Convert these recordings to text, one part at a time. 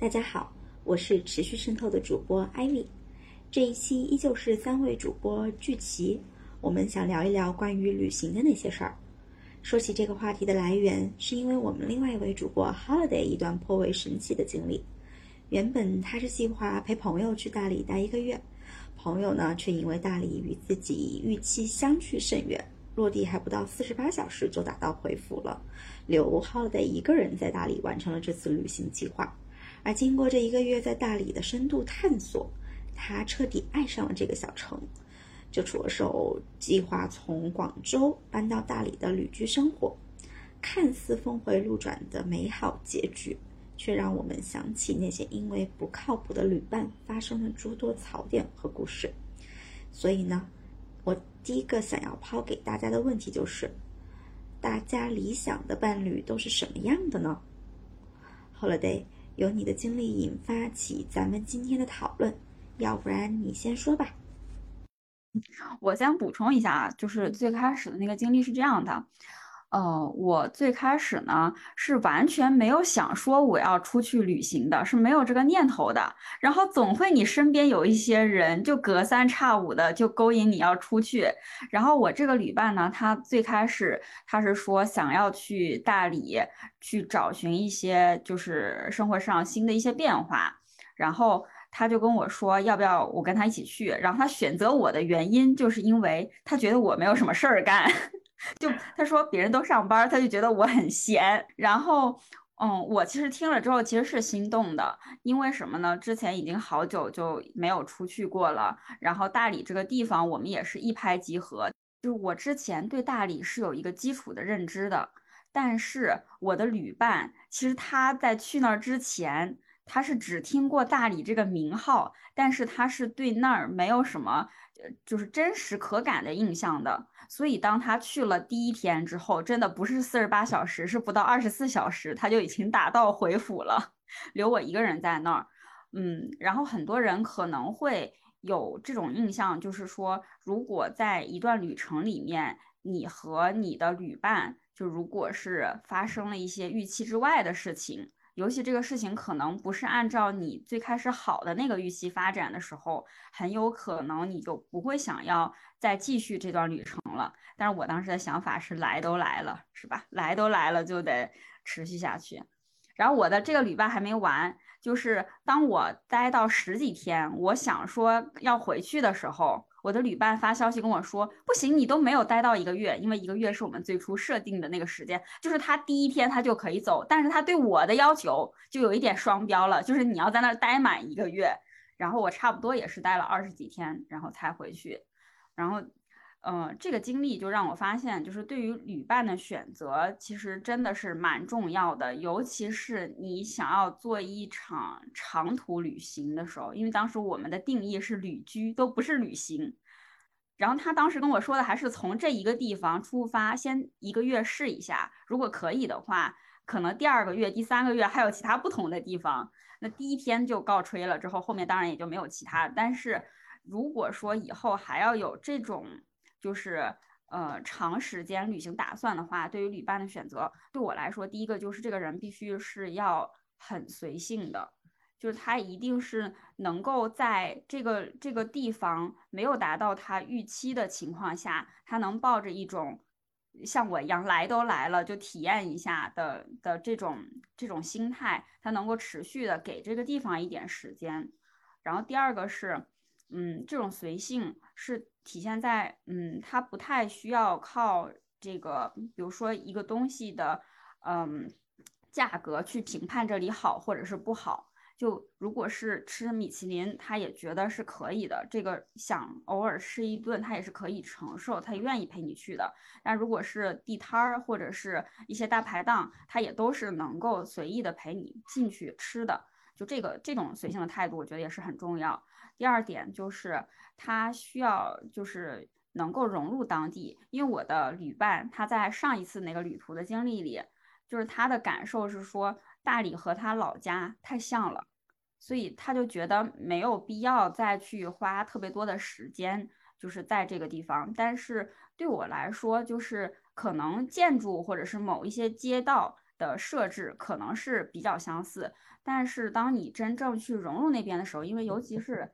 大家好，我是持续渗透的主播艾米。这一期依旧是三位主播聚齐，我们想聊一聊关于旅行的那些事儿。说起这个话题的来源，是因为我们另外一位主播 Holiday 一段颇为神奇的经历。原本他是计划陪朋友去大理待一个月，朋友呢却因为大理与自己预期相去甚远，落地还不到四十八小时就打道回府了，留 Holiday 一个人在大理完成了这次旅行计划。而经过这一个月在大理的深度探索，他彻底爱上了这个小城，就着手计划从广州搬到大理的旅居生活。看似峰回路转的美好结局，却让我们想起那些因为不靠谱的旅伴发生的诸多槽点和故事。所以呢，我第一个想要抛给大家的问题就是：大家理想的伴侣都是什么样的呢？Holiday。由你的经历引发起咱们今天的讨论，要不然你先说吧。我先补充一下啊，就是最开始的那个经历是这样的。呃，我最开始呢是完全没有想说我要出去旅行的，是没有这个念头的。然后总会你身边有一些人就隔三差五的就勾引你要出去。然后我这个旅伴呢，他最开始他是说想要去大理去找寻一些就是生活上新的一些变化。然后他就跟我说要不要我跟他一起去。然后他选择我的原因就是因为他觉得我没有什么事儿干。就他说别人都上班，他就觉得我很闲。然后，嗯，我其实听了之后其实是心动的，因为什么呢？之前已经好久就没有出去过了。然后大理这个地方，我们也是一拍即合。就是我之前对大理是有一个基础的认知的，但是我的旅伴其实他在去那儿之前，他是只听过大理这个名号，但是他是对那儿没有什么，就是真实可感的印象的。所以，当他去了第一天之后，真的不是四十八小时，是不到二十四小时，他就已经打道回府了，留我一个人在那儿。嗯，然后很多人可能会有这种印象，就是说，如果在一段旅程里面，你和你的旅伴，就如果是发生了一些预期之外的事情。尤其这个事情可能不是按照你最开始好的那个预期发展的时候，很有可能你就不会想要再继续这段旅程了。但是我当时的想法是，来都来了，是吧？来都来了，就得持续下去。然后我的这个旅伴还没完，就是当我待到十几天，我想说要回去的时候。我的旅伴发消息跟我说，不行，你都没有待到一个月，因为一个月是我们最初设定的那个时间，就是他第一天他就可以走，但是他对我的要求就有一点双标了，就是你要在那儿待满一个月，然后我差不多也是待了二十几天，然后才回去，然后。呃，这个经历就让我发现，就是对于旅伴的选择，其实真的是蛮重要的。尤其是你想要做一场长途旅行的时候，因为当时我们的定义是旅居，都不是旅行。然后他当时跟我说的还是从这一个地方出发，先一个月试一下，如果可以的话，可能第二个月、第三个月还有其他不同的地方。那第一天就告吹了，之后后面当然也就没有其他。但是如果说以后还要有这种，就是呃长时间旅行打算的话，对于旅伴的选择，对我来说，第一个就是这个人必须是要很随性的，就是他一定是能够在这个这个地方没有达到他预期的情况下，他能抱着一种像我一样来都来了就体验一下的的这种这种心态，他能够持续的给这个地方一点时间。然后第二个是，嗯，这种随性是。体现在，嗯，他不太需要靠这个，比如说一个东西的，嗯，价格去评判这里好或者是不好。就如果是吃米其林，他也觉得是可以的，这个想偶尔吃一顿，他也是可以承受，他愿意陪你去的。但如果是地摊儿或者是一些大排档，他也都是能够随意的陪你进去吃的。就这个这种随性的态度，我觉得也是很重要。第二点就是他需要就是能够融入当地，因为我的旅伴他在上一次那个旅途的经历里，就是他的感受是说大理和他老家太像了，所以他就觉得没有必要再去花特别多的时间，就是在这个地方。但是对我来说，就是可能建筑或者是某一些街道。的设置可能是比较相似，但是当你真正去融入那边的时候，因为尤其是。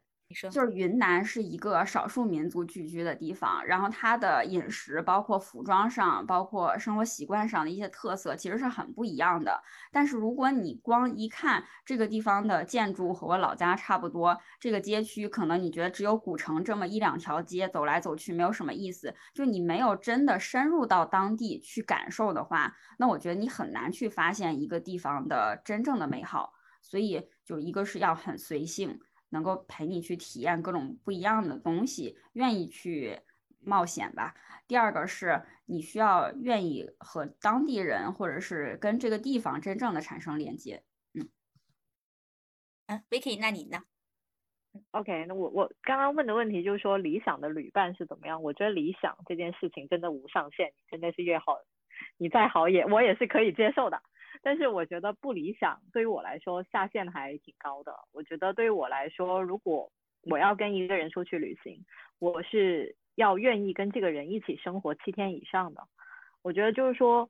就是云南是一个少数民族聚居的地方，然后它的饮食，包括服装上，包括生活习惯上的一些特色，其实是很不一样的。但是如果你光一看这个地方的建筑和我老家差不多，这个街区可能你觉得只有古城这么一两条街，走来走去没有什么意思。就你没有真的深入到当地去感受的话，那我觉得你很难去发现一个地方的真正的美好。所以就一个是要很随性。能够陪你去体验各种不一样的东西，愿意去冒险吧。第二个是你需要愿意和当地人或者是跟这个地方真正的产生连接。嗯，嗯，Vicky，那你呢？OK，那我我刚刚问的问题就是说理想的旅伴是怎么样？我觉得理想这件事情真的无上限，真的是越好，你再好也我也是可以接受的。但是我觉得不理想，对于我来说下限还挺高的。我觉得对于我来说，如果我要跟一个人出去旅行，我是要愿意跟这个人一起生活七天以上的。我觉得就是说。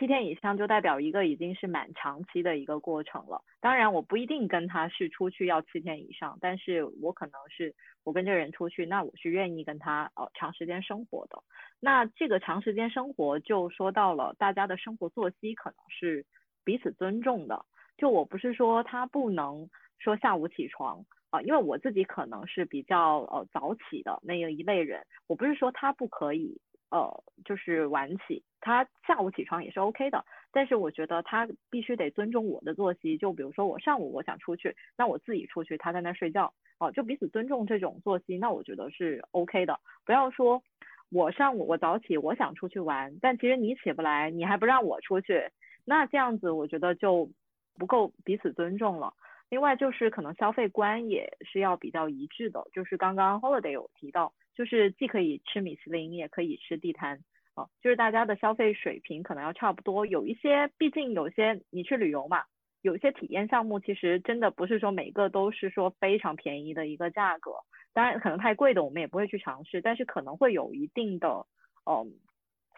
七天以上就代表一个已经是蛮长期的一个过程了。当然，我不一定跟他是出去要七天以上，但是我可能是我跟这个人出去，那我是愿意跟他呃长时间生活的。那这个长时间生活就说到了大家的生活作息可能是彼此尊重的。就我不是说他不能说下午起床啊，因为我自己可能是比较呃早起的那一类人，我不是说他不可以。呃，就是晚起，他下午起床也是 OK 的，但是我觉得他必须得尊重我的作息。就比如说我上午我想出去，那我自己出去，他在那睡觉，哦，就彼此尊重这种作息，那我觉得是 OK 的。不要说我上午我早起，我想出去玩，但其实你起不来，你还不让我出去，那这样子我觉得就不够彼此尊重了。另外就是可能消费观也是要比较一致的，就是刚刚 Holiday 有提到。就是既可以吃米其林，也可以吃地摊，啊，就是大家的消费水平可能要差不多。有一些，毕竟有些你去旅游嘛，有一些体验项目其实真的不是说每个都是说非常便宜的一个价格。当然，可能太贵的我们也不会去尝试，但是可能会有一定的，嗯，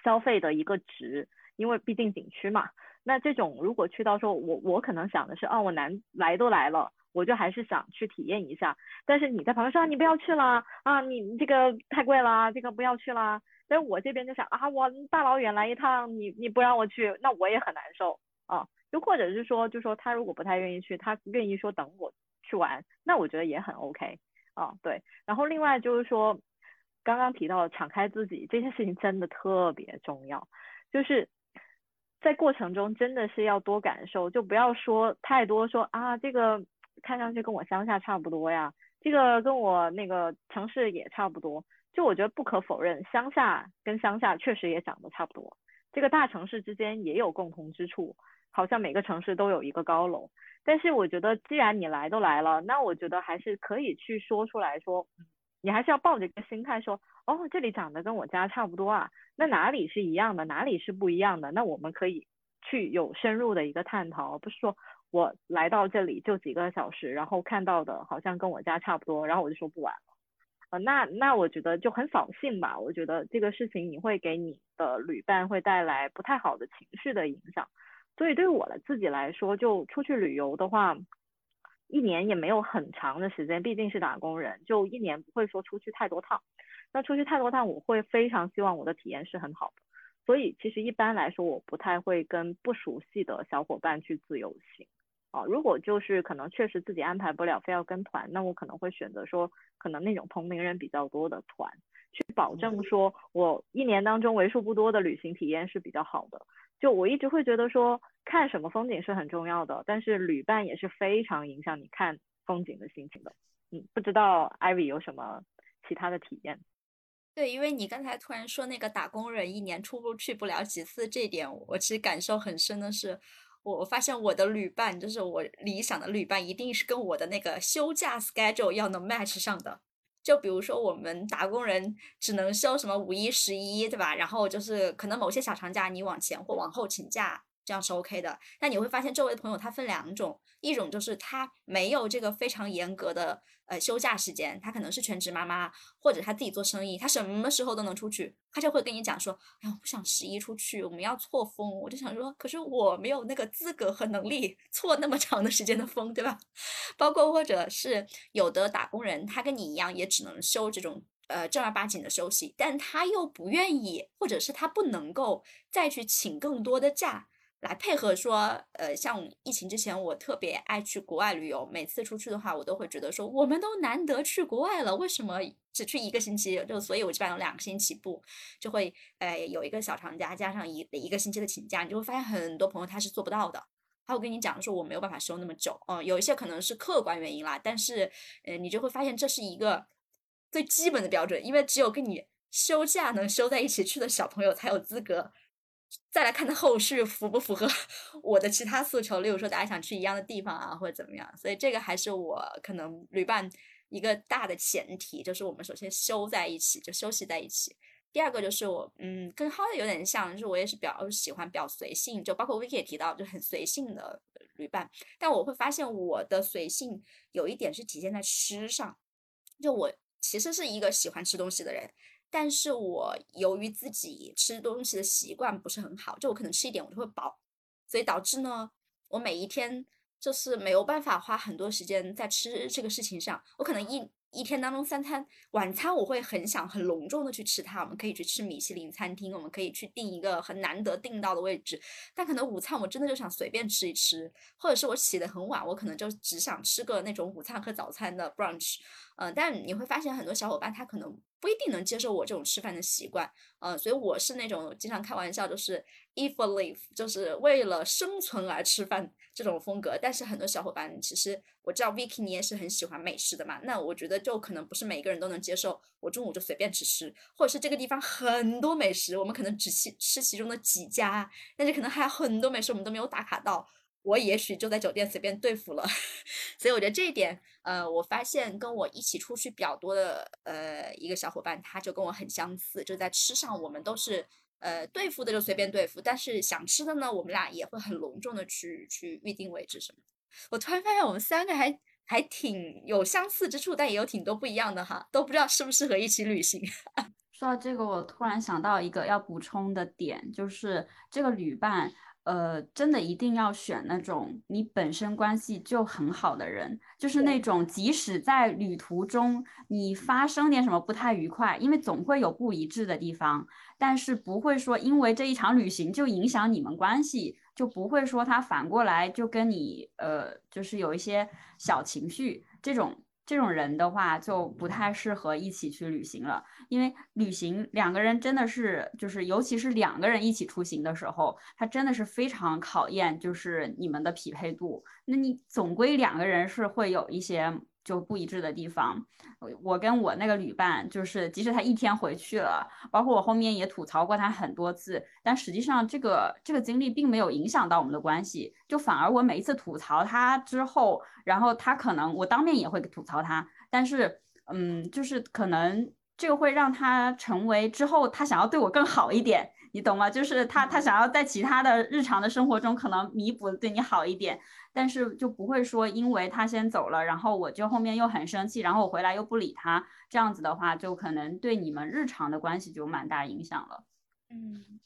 消费的一个值，因为毕竟景区嘛。那这种如果去到说，我我可能想的是，哦，我难来都来了。我就还是想去体验一下，但是你在旁边说你不要去了啊，你这个太贵了，这个不要去啦。但是我这边就想啊，我大老远来一趟，你你不让我去，那我也很难受啊。又或者是说，就说他如果不太愿意去，他愿意说等我去玩，那我觉得也很 OK 啊。对，然后另外就是说，刚刚提到敞开自己这件事情真的特别重要，就是在过程中真的是要多感受，就不要说太多说啊这个。看上去跟我乡下差不多呀，这个跟我那个城市也差不多。就我觉得不可否认，乡下跟乡下确实也长得差不多。这个大城市之间也有共同之处，好像每个城市都有一个高楼。但是我觉得，既然你来都来了，那我觉得还是可以去说出来说，你还是要抱着一个心态说，哦，这里长得跟我家差不多啊，那哪里是一样的，哪里是不一样的？那我们可以去有深入的一个探讨，不是说。我来到这里就几个小时，然后看到的好像跟我家差不多，然后我就说不玩，呃，那那我觉得就很扫兴吧。我觉得这个事情你会给你的旅伴会带来不太好的情绪的影响。所以对于我的自己来说，就出去旅游的话，一年也没有很长的时间，毕竟是打工人，就一年不会说出去太多趟。那出去太多趟，我会非常希望我的体验是很好的。所以其实一般来说，我不太会跟不熟悉的小伙伴去自由行。啊，如果就是可能确实自己安排不了，非要跟团，那我可能会选择说，可能那种同龄人比较多的团，去保证说我一年当中为数不多的旅行体验是比较好的。就我一直会觉得说，看什么风景是很重要的，但是旅伴也是非常影响你看风景的心情的。嗯，不知道 Ivy 有什么其他的体验？对，因为你刚才突然说那个打工人一年出不去不了几次，这点我其实感受很深的是。我发现我的旅伴，就是我理想的旅伴，一定是跟我的那个休假 schedule 要能 match 上的。就比如说我们打工人只能休什么五一、十一，对吧？然后就是可能某些小长假你往前或往后请假，这样是 OK 的。但你会发现周围的朋友他分两种，一种就是他没有这个非常严格的呃休假时间，他可能是全职妈妈，或者他自己做生意，他什么时候都能出去，他就会跟你讲说，哎呀，我不想十一出去，我们要错峰。我就想说，可是我没有那个资格和能力错那么长的时间的风，对吧？包括或者是有的打工人，他跟你一样，也只能休这种。呃，正儿八经的休息，但他又不愿意，或者是他不能够再去请更多的假来配合说，呃，像疫情之前，我特别爱去国外旅游，每次出去的话，我都会觉得说，我们都难得去国外了，为什么只去一个星期？就所以，我基本上有两个星期不就会，呃，有一个小长假，加上一一个星期的请假，你就会发现很多朋友他是做不到的。他会跟你讲说，我没有办法休那么久，嗯，有一些可能是客观原因啦，但是，呃，你就会发现这是一个。最基本的标准，因为只有跟你休假能休在一起去的小朋友才有资格再来看它后续符不符合 我的其他诉求，例如说大家想去一样的地方啊，或者怎么样。所以这个还是我可能旅伴一个大的前提，就是我们首先休在一起，就休息在一起。第二个就是我，嗯，跟 h o l y 有点像，就是我也是比较喜欢比较随性，就包括 Vicky 也提到，就很随性的旅伴。但我会发现我的随性有一点是体现在吃上，就我。其实是一个喜欢吃东西的人，但是我由于自己吃东西的习惯不是很好，就我可能吃一点我就会饱，所以导致呢，我每一天就是没有办法花很多时间在吃这个事情上，我可能一。一天当中三餐，晚餐我会很想很隆重的去吃它。我们可以去吃米其林餐厅，我们可以去订一个很难得订到的位置。但可能午餐我真的就想随便吃一吃，或者是我起得很晚，我可能就只想吃个那种午餐和早餐的 brunch。嗯，但你会发现很多小伙伴他可能。不一定能接受我这种吃饭的习惯，呃，所以我是那种经常开玩笑，就是 eat for life，就是为了生存而吃饭这种风格。但是很多小伙伴，其实我知道 Vicky 你也是很喜欢美食的嘛，那我觉得就可能不是每个人都能接受我中午就随便吃吃，或者是这个地方很多美食，我们可能只吃吃其中的几家，但是可能还有很多美食我们都没有打卡到。我也许就在酒店随便对付了，所以我觉得这一点，呃，我发现跟我一起出去比较多的，呃，一个小伙伴，他就跟我很相似，就在吃上，我们都是，呃，对付的就随便对付，但是想吃的呢，我们俩也会很隆重的去去预定位置什么。我突然发现我们三个还还挺有相似之处，但也有挺多不一样的哈，都不知道适不适合一起旅行。说到这个，我突然想到一个要补充的点，就是这个旅伴。呃，真的一定要选那种你本身关系就很好的人，就是那种即使在旅途中你发生点什么不太愉快，因为总会有不一致的地方，但是不会说因为这一场旅行就影响你们关系，就不会说他反过来就跟你呃，就是有一些小情绪这种。这种人的话就不太适合一起去旅行了，因为旅行两个人真的是，就是尤其是两个人一起出行的时候，他真的是非常考验就是你们的匹配度。那你总归两个人是会有一些。就不一致的地方，我跟我那个旅伴，就是即使他一天回去了，包括我后面也吐槽过他很多次，但实际上这个这个经历并没有影响到我们的关系，就反而我每一次吐槽他之后，然后他可能我当面也会吐槽他，但是嗯，就是可能这个会让他成为之后他想要对我更好一点，你懂吗？就是他他想要在其他的日常的生活中可能弥补对你好一点。但是就不会说，因为他先走了，然后我就后面又很生气，然后我回来又不理他，这样子的话，就可能对你们日常的关系就蛮大影响了。嗯，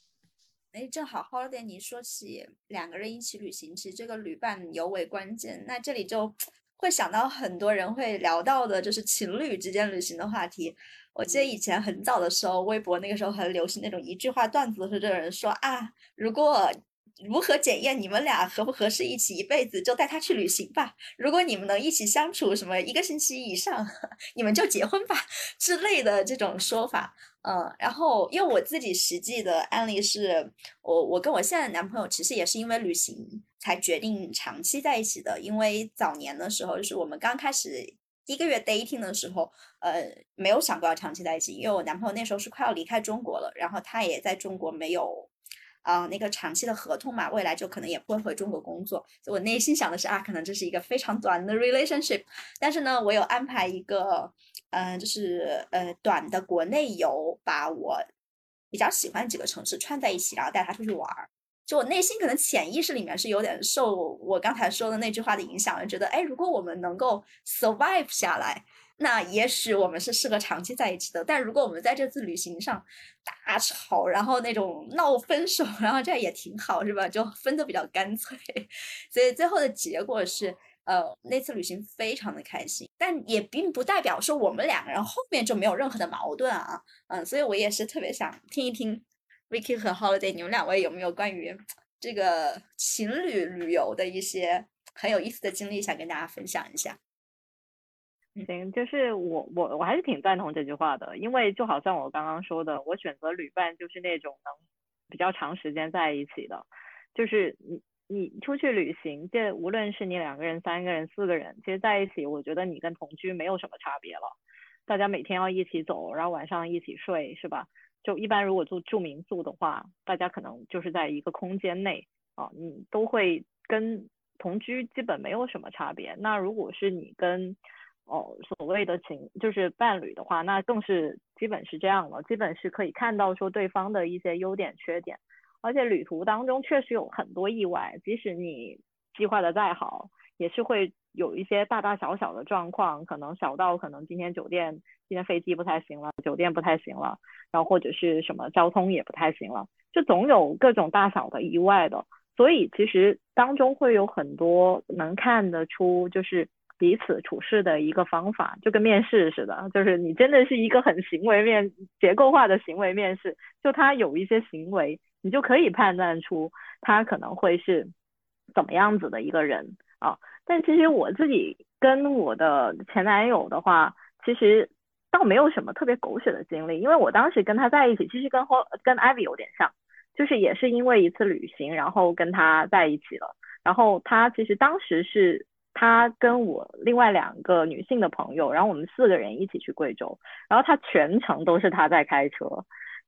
哎，正好 Holiday，你说起两个人一起旅行，其实这个旅伴尤为关键。那这里就会想到很多人会聊到的，就是情侣之间旅行的话题。我记得以前很早的时候，微博那个时候很流行那种一句话段子，是这个人说啊，如果。如何检验你们俩合不合适一起一辈子？就带他去旅行吧。如果你们能一起相处什么一个星期以上，你们就结婚吧 之类的这种说法。嗯，然后因为我自己实际的案例是，我我跟我现在的男朋友其实也是因为旅行才决定长期在一起的。因为早年的时候，就是我们刚开始一个月 dating 的时候，呃，没有想过要长期在一起，因为我男朋友那时候是快要离开中国了，然后他也在中国没有。啊，那个长期的合同嘛，未来就可能也不会回中国工作，我内心想的是啊，可能这是一个非常短的 relationship，但是呢，我有安排一个，嗯，就是呃短的国内游，把我比较喜欢几个城市串在一起，然后带他出去玩儿。就我内心可能潜意识里面是有点受我刚才说的那句话的影响，就觉得哎，如果我们能够 survive 下来。那也许我们是适合长期在一起的，但如果我们在这次旅行上大吵，然后那种闹分手，然后这样也挺好，是吧？就分的比较干脆，所以最后的结果是，呃，那次旅行非常的开心，但也并不代表说我们两个人后面就没有任何的矛盾啊，嗯，所以我也是特别想听一听 Vicky 和 Holiday 你们两位有没有关于这个情侣旅游的一些很有意思的经历，想跟大家分享一下。行，就是我我我还是挺赞同这句话的，因为就好像我刚刚说的，我选择旅伴就是那种能比较长时间在一起的，就是你你出去旅行，这无论是你两个人、三个人、四个人，其实在一起，我觉得你跟同居没有什么差别了。大家每天要一起走，然后晚上一起睡，是吧？就一般如果住住民宿的话，大家可能就是在一个空间内啊，你都会跟同居基本没有什么差别。那如果是你跟哦，所谓的情就是伴侣的话，那更是基本是这样了，基本是可以看到说对方的一些优点缺点，而且旅途当中确实有很多意外，即使你计划的再好，也是会有一些大大小小的状况，可能小到可能今天酒店今天飞机不太行了，酒店不太行了，然后或者是什么交通也不太行了，就总有各种大小的意外的，所以其实当中会有很多能看得出就是。彼此处事的一个方法，就跟面试似的，就是你真的是一个很行为面结构化的行为面试，就他有一些行为，你就可以判断出他可能会是怎么样子的一个人啊。但其实我自己跟我的前男友的话，其实倒没有什么特别狗血的经历，因为我当时跟他在一起，其实跟后跟 Ivy 有点像，就是也是因为一次旅行，然后跟他在一起了，然后他其实当时是。他跟我另外两个女性的朋友，然后我们四个人一起去贵州，然后他全程都是他在开车，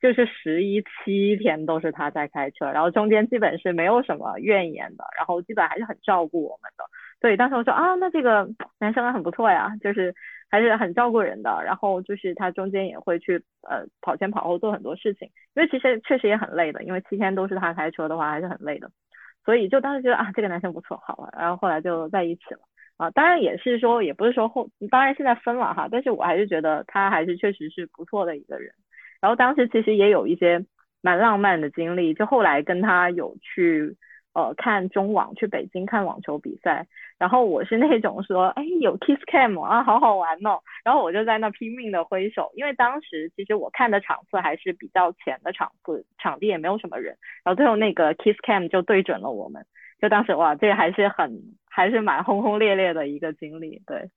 就是十一七天都是他在开车，然后中间基本是没有什么怨言的，然后基本还是很照顾我们的。对，当时我说啊，那这个男生很不错呀，就是还是很照顾人的，然后就是他中间也会去呃跑前跑后做很多事情，因为其实确实也很累的，因为七天都是他开车的话还是很累的。所以就当时觉得啊，这个男生不错，好了，然后后来就在一起了啊。当然也是说，也不是说后，当然现在分了哈，但是我还是觉得他还是确实是不错的一个人。然后当时其实也有一些蛮浪漫的经历，就后来跟他有去。呃，看中网去北京看网球比赛，然后我是那种说，哎，有 kiss cam 啊，好好玩哦，然后我就在那拼命的挥手，因为当时其实我看的场次还是比较浅的场次，场地也没有什么人，然后最后那个 kiss cam 就对准了我们，就当时哇，这还是很还是蛮轰轰烈烈的一个经历，对。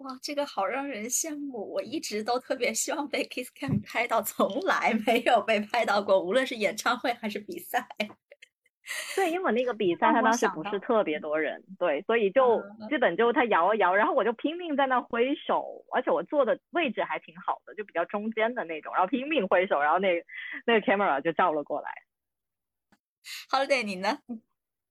哇，这个好让人羡慕，我一直都特别希望被 kiss cam 拍到，从来没有被拍到过，无论是演唱会还是比赛。对，因为我那个比赛他当时不是特别多人，对，所以就基本就他摇啊摇，然后我就拼命在那挥手，而且我坐的位置还挺好的，就比较中间的那种，然后拼命挥手，然后那那个 camera 就照了过来。Holiday，你呢？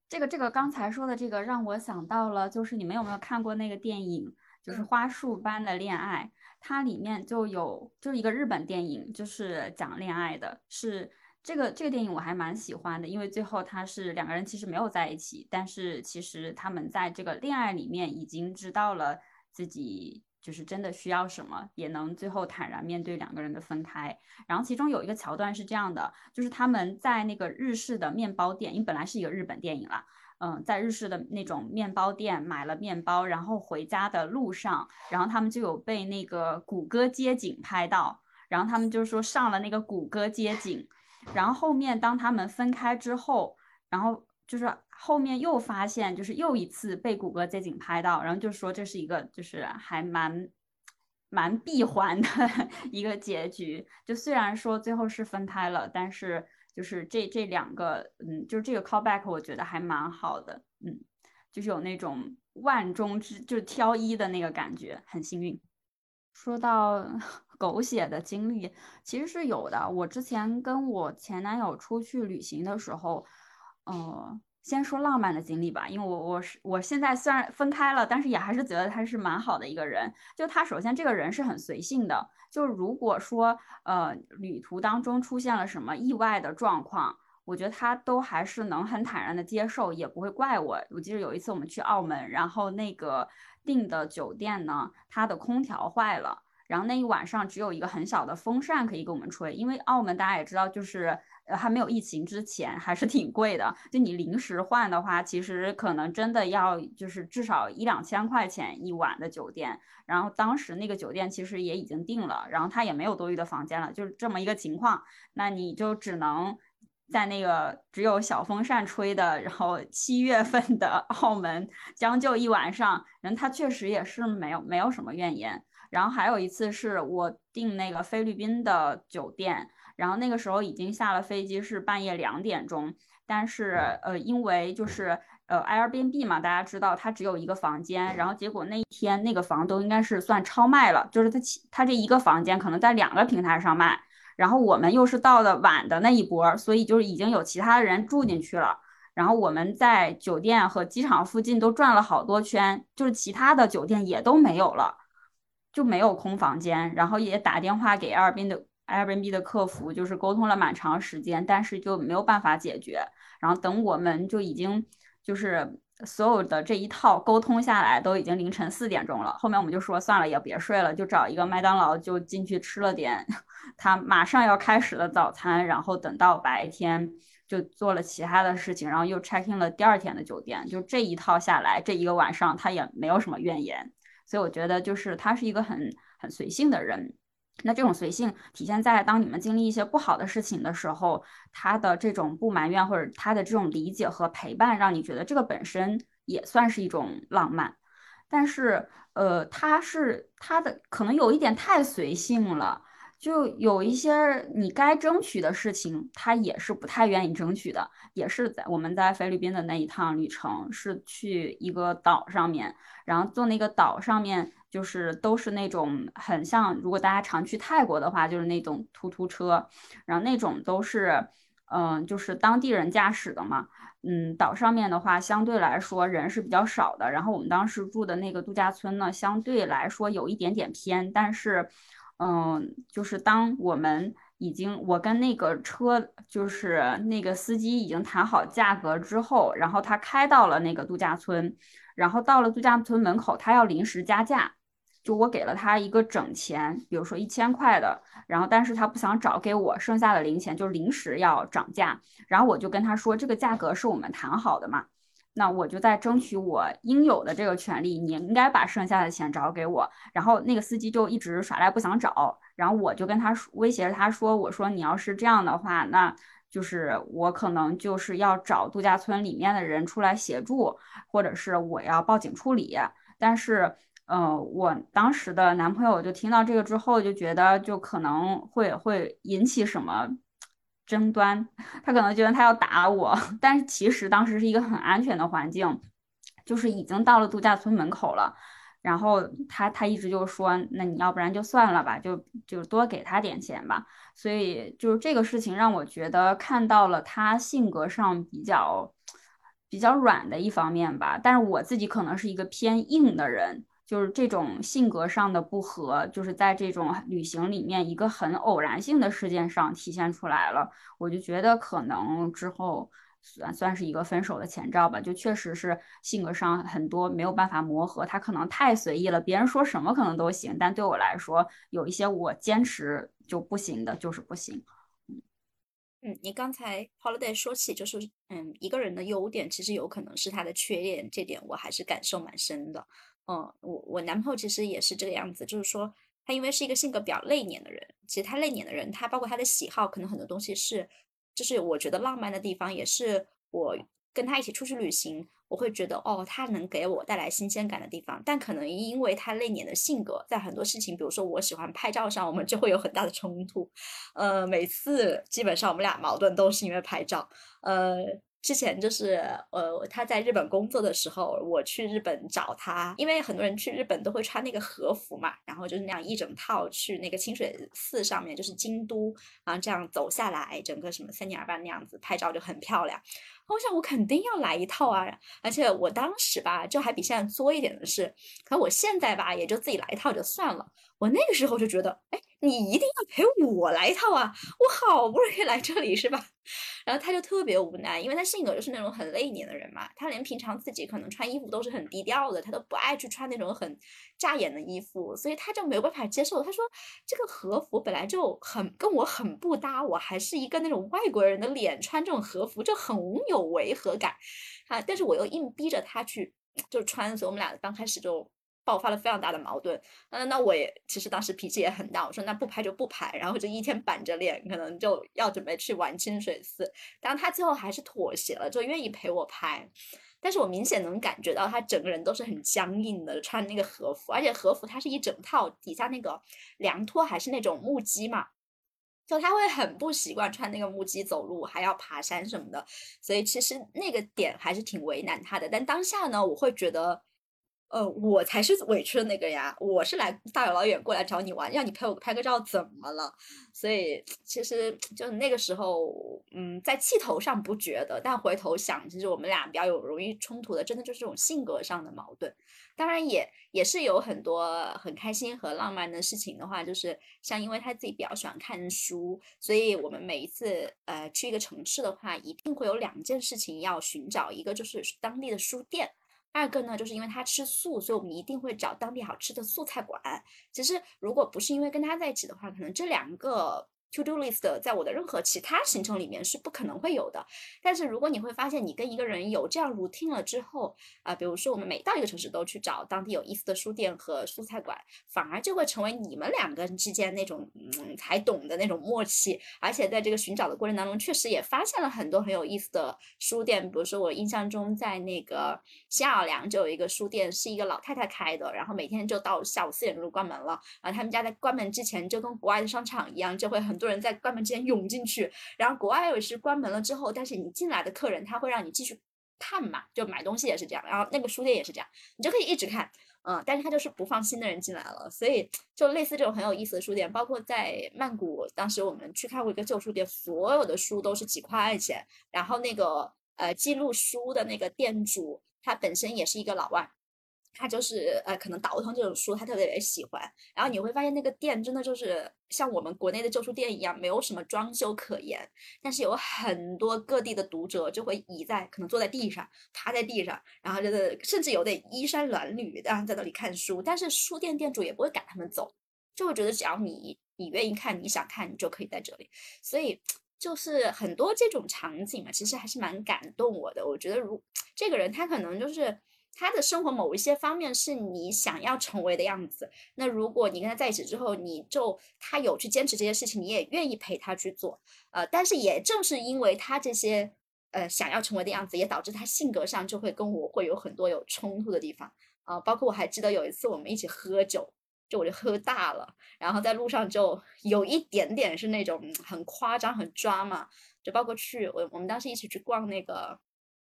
这个这个刚才说的这个让我想到了，就是你们有没有看过那个电影，就是《花束般的恋爱》，它里面就有就是一个日本电影，就是讲恋爱的，是。这个这个电影我还蛮喜欢的，因为最后他是两个人其实没有在一起，但是其实他们在这个恋爱里面已经知道了自己就是真的需要什么，也能最后坦然面对两个人的分开。然后其中有一个桥段是这样的，就是他们在那个日式的面包店，因为本来是一个日本电影啦，嗯，在日式的那种面包店买了面包，然后回家的路上，然后他们就有被那个谷歌街景拍到，然后他们就说上了那个谷歌街景。然后后面当他们分开之后，然后就是后面又发现，就是又一次被谷歌街景拍到，然后就说这是一个就是还蛮蛮闭环的 一个结局。就虽然说最后是分开了，但是就是这这两个，嗯，就是这个 callback 我觉得还蛮好的，嗯，就是有那种万中之就挑一的那个感觉，很幸运。说到。狗血的经历其实是有的。我之前跟我前男友出去旅行的时候，呃，先说浪漫的经历吧。因为我我是我现在虽然分开了，但是也还是觉得他是蛮好的一个人。就他首先这个人是很随性的。就如果说呃旅途当中出现了什么意外的状况，我觉得他都还是能很坦然的接受，也不会怪我。我记得有一次我们去澳门，然后那个订的酒店呢，它的空调坏了，然后那一晚上只有一个很小的风扇可以给我们吹，因为澳门大家也知道，就是还没有疫情之前还是挺贵的，就你临时换的话，其实可能真的要就是至少一两千块钱一晚的酒店。然后当时那个酒店其实也已经定了，然后他也没有多余的房间了，就是这么一个情况，那你就只能。在那个只有小风扇吹的，然后七月份的澳门将就一晚上，人他确实也是没有没有什么怨言。然后还有一次是我订那个菲律宾的酒店，然后那个时候已经下了飞机，是半夜两点钟。但是呃，因为就是呃 Airbnb 嘛，大家知道它只有一个房间，然后结果那一天那个房都应该是算超卖了，就是他他这一个房间可能在两个平台上卖。然后我们又是到的晚的那一波，所以就是已经有其他的人住进去了。然后我们在酒店和机场附近都转了好多圈，就是其他的酒店也都没有了，就没有空房间。然后也打电话给 Airbnb 的 Airbnb 的客服，就是沟通了蛮长时间，但是就没有办法解决。然后等我们就已经就是所有的这一套沟通下来，都已经凌晨四点钟了。后面我们就说算了，也别睡了，就找一个麦当劳就进去吃了点。他马上要开始的早餐，然后等到白天就做了其他的事情，然后又 check in 了第二天的酒店，就这一套下来，这一个晚上他也没有什么怨言，所以我觉得就是他是一个很很随性的人。那这种随性体现在当你们经历一些不好的事情的时候，他的这种不埋怨或者他的这种理解和陪伴，让你觉得这个本身也算是一种浪漫。但是，呃，他是他的可能有一点太随性了。就有一些你该争取的事情，他也是不太愿意争取的。也是在我们在菲律宾的那一趟旅程，是去一个岛上面，然后坐那个岛上面，就是都是那种很像，如果大家常去泰国的话，就是那种突突车，然后那种都是，嗯，就是当地人驾驶的嘛。嗯，岛上面的话，相对来说人是比较少的。然后我们当时住的那个度假村呢，相对来说有一点点偏，但是。嗯，就是当我们已经我跟那个车，就是那个司机已经谈好价格之后，然后他开到了那个度假村，然后到了度假村门口，他要临时加价，就我给了他一个整钱，比如说一千块的，然后但是他不想找给我剩下的零钱，就临时要涨价，然后我就跟他说，这个价格是我们谈好的嘛。那我就在争取我应有的这个权利，你应该把剩下的钱找给我。然后那个司机就一直耍赖不想找，然后我就跟他，威胁他说：“我说你要是这样的话，那就是我可能就是要找度假村里面的人出来协助，或者是我要报警处理。”但是，呃，我当时的男朋友就听到这个之后，就觉得就可能会会引起什么。争端，他可能觉得他要打我，但是其实当时是一个很安全的环境，就是已经到了度假村门口了。然后他他一直就说，那你要不然就算了吧，就就多给他点钱吧。所以就是这个事情让我觉得看到了他性格上比较比较软的一方面吧。但是我自己可能是一个偏硬的人。就是这种性格上的不合，就是在这种旅行里面一个很偶然性的事件上体现出来了。我就觉得可能之后算算是一个分手的前兆吧。就确实是性格上很多没有办法磨合，他可能太随意了，别人说什么可能都行，但对我来说有一些我坚持就不行的，就是不行。嗯，你刚才 Holiday 说起就是嗯一个人的优点，其实有可能是他的缺点，这点我还是感受蛮深的。嗯，我我男朋友其实也是这个样子，就是说他因为是一个性格比较内敛的人，其实他内敛的人，他包括他的喜好，可能很多东西是，就是我觉得浪漫的地方，也是我跟他一起出去旅行，我会觉得哦，他能给我带来新鲜感的地方。但可能因为他内敛的性格，在很多事情，比如说我喜欢拍照上，我们就会有很大的冲突。呃，每次基本上我们俩矛盾都是因为拍照。呃。之前就是呃，他在日本工作的时候，我去日本找他，因为很多人去日本都会穿那个和服嘛，然后就是那样一整套去那个清水寺上面，就是京都，然后这样走下来，整个什么三年二班那样子拍照就很漂亮。我想我肯定要来一套啊，而且我当时吧，就还比现在作一点的是，可我现在吧，也就自己来一套就算了。我那个时候就觉得，哎，你一定要陪我来一套啊！我好不容易来这里是吧？然后他就特别无奈，因为他性格就是那种很内敛的人嘛，他连平常自己可能穿衣服都是很低调的，他都不爱去穿那种很扎眼的衣服，所以他就没有办法接受。他说这个和服本来就很跟我很不搭，我还是一个那种外国人的脸，穿这种和服就很有违和感啊！但是我又硬逼着他去就穿，所以我们俩刚开始就。爆发了非常大的矛盾，嗯，那我也其实当时脾气也很大，我说那不拍就不拍，然后就一天板着脸，可能就要准备去玩清水寺。当他最后还是妥协了，就愿意陪我拍，但是我明显能感觉到他整个人都是很僵硬的，穿那个和服，而且和服它是一整套，底下那个凉拖还是那种木屐嘛，就他会很不习惯穿那个木屐走路，还要爬山什么的，所以其实那个点还是挺为难他的。但当下呢，我会觉得。呃，我才是委屈的那个呀！我是来大老远过来找你玩，让你陪我拍个照，怎么了？所以其实就那个时候，嗯，在气头上不觉得，但回头想，其实我们俩比较有容易冲突的，真的就是这种性格上的矛盾。当然也也是有很多很开心和浪漫的事情的话，就是像因为他自己比较喜欢看书，所以我们每一次呃去一个城市的话，一定会有两件事情要寻找，一个就是当地的书店。二个呢，就是因为他吃素，所以我们一定会找当地好吃的素菜馆。其实，如果不是因为跟他在一起的话，可能这两个。To do list 在我的任何其他行程里面是不可能会有的，但是如果你会发现你跟一个人有这样 routine 了之后，啊，比如说我们每到一个城市都去找当地有意思的书店和蔬菜馆，反而就会成为你们两个人之间那种嗯才懂的那种默契，而且在这个寻找的过程当中，确实也发现了很多很有意思的书店，比如说我印象中在那个新奥尔良就有一个书店，是一个老太太开的，然后每天就到下午四点钟就关门了，啊，他们家在关门之前就跟国外的商场一样，就会很。多人在关门之前涌进去，然后国外也是关门了之后，但是你进来的客人他会让你继续看嘛，就买东西也是这样，然后那个书店也是这样，你就可以一直看，嗯，但是他就是不放新的人进来了，所以就类似这种很有意思的书店，包括在曼谷，当时我们去看过一个旧书店，所有的书都是几块钱，然后那个呃记录书的那个店主，他本身也是一个老外。他就是呃，可能倒腾这种书，他特别喜欢。然后你会发现那个店真的就是像我们国内的旧书店一样，没有什么装修可言。但是有很多各地的读者就会倚在，可能坐在地上，趴在地上，然后就是甚至有点衣衫褴褛，然后在那里看书。但是书店店主也不会赶他们走，就会觉得只要你你愿意看，你想看，你就可以在这里。所以就是很多这种场景嘛，其实还是蛮感动我的。我觉得如这个人，他可能就是。他的生活某一些方面是你想要成为的样子，那如果你跟他在一起之后，你就他有去坚持这些事情，你也愿意陪他去做，呃，但是也正是因为他这些呃想要成为的样子，也导致他性格上就会跟我会有很多有冲突的地方啊，包括我还记得有一次我们一起喝酒，就我就喝大了，然后在路上就有一点点是那种很夸张、很抓嘛，就包括去我我们当时一起去逛那个。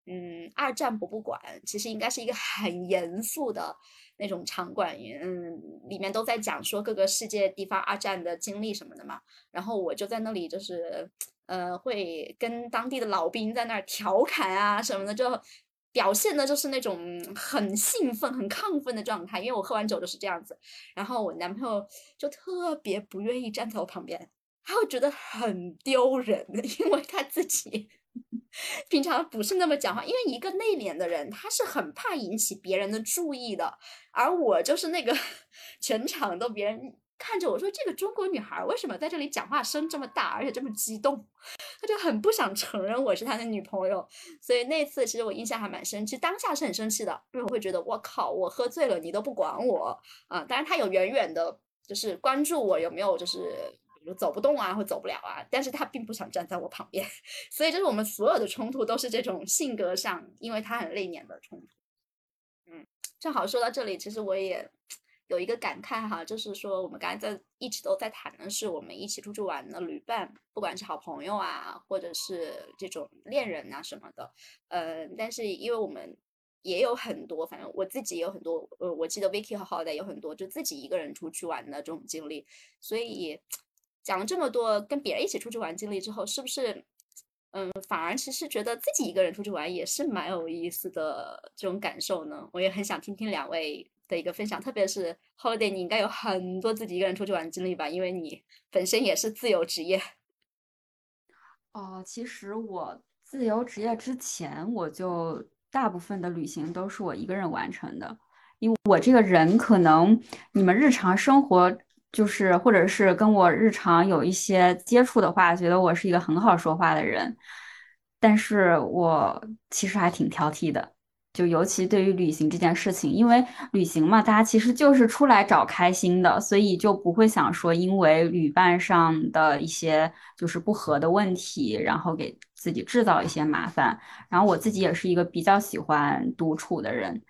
嗯，二战博物馆其实应该是一个很严肃的那种场馆，嗯，里面都在讲说各个世界地方二战的经历什么的嘛。然后我就在那里，就是呃，会跟当地的老兵在那儿调侃啊什么的，就表现的就是那种很兴奋、很亢奋的状态。因为我喝完酒就是这样子。然后我男朋友就特别不愿意站在我旁边，他会觉得很丢人，因为他自己。平常不是那么讲话，因为一个内敛的人，他是很怕引起别人的注意的。而我就是那个 全场都别人看着我说，这个中国女孩为什么在这里讲话声这么大，而且这么激动？他就很不想承认我是他的女朋友。所以那次其实我印象还蛮深，其实当下是很生气的，因为我会觉得我靠，我喝醉了你都不管我啊！当然他有远远的，就是关注我有没有就是。比如走不动啊，或走不了啊，但是他并不想站在我旁边，所以就是我们所有的冲突都是这种性格上，因为他很内敛的冲突。嗯，正好说到这里，其实我也有一个感慨哈，就是说我们刚才在一直都在谈的是我们一起出去玩的旅伴，不管是好朋友啊，或者是这种恋人啊什么的，呃，但是因为我们也有很多，反正我自己也有很多，呃，我记得 Vicky 和 Holiday 有很多就自己一个人出去玩的这种经历，所以。讲了这么多跟别人一起出去玩经历之后，是不是，嗯，反而其实觉得自己一个人出去玩也是蛮有意思的这种感受呢？我也很想听听两位的一个分享，特别是 holiday，你应该有很多自己一个人出去玩经历吧，因为你本身也是自由职业。哦，其实我自由职业之前，我就大部分的旅行都是我一个人完成的，因为我这个人可能你们日常生活就是或者是跟我日常有一些接触的话，觉得我是一个很好说话的人，但是我其实还挺挑剔的。就尤其对于旅行这件事情，因为旅行嘛，大家其实就是出来找开心的，所以就不会想说因为旅伴上的一些就是不合的问题，然后给自己制造一些麻烦。然后我自己也是一个比较喜欢独处的人，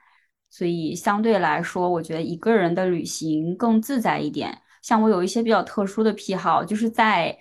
所以相对来说，我觉得一个人的旅行更自在一点。像我有一些比较特殊的癖好，就是在。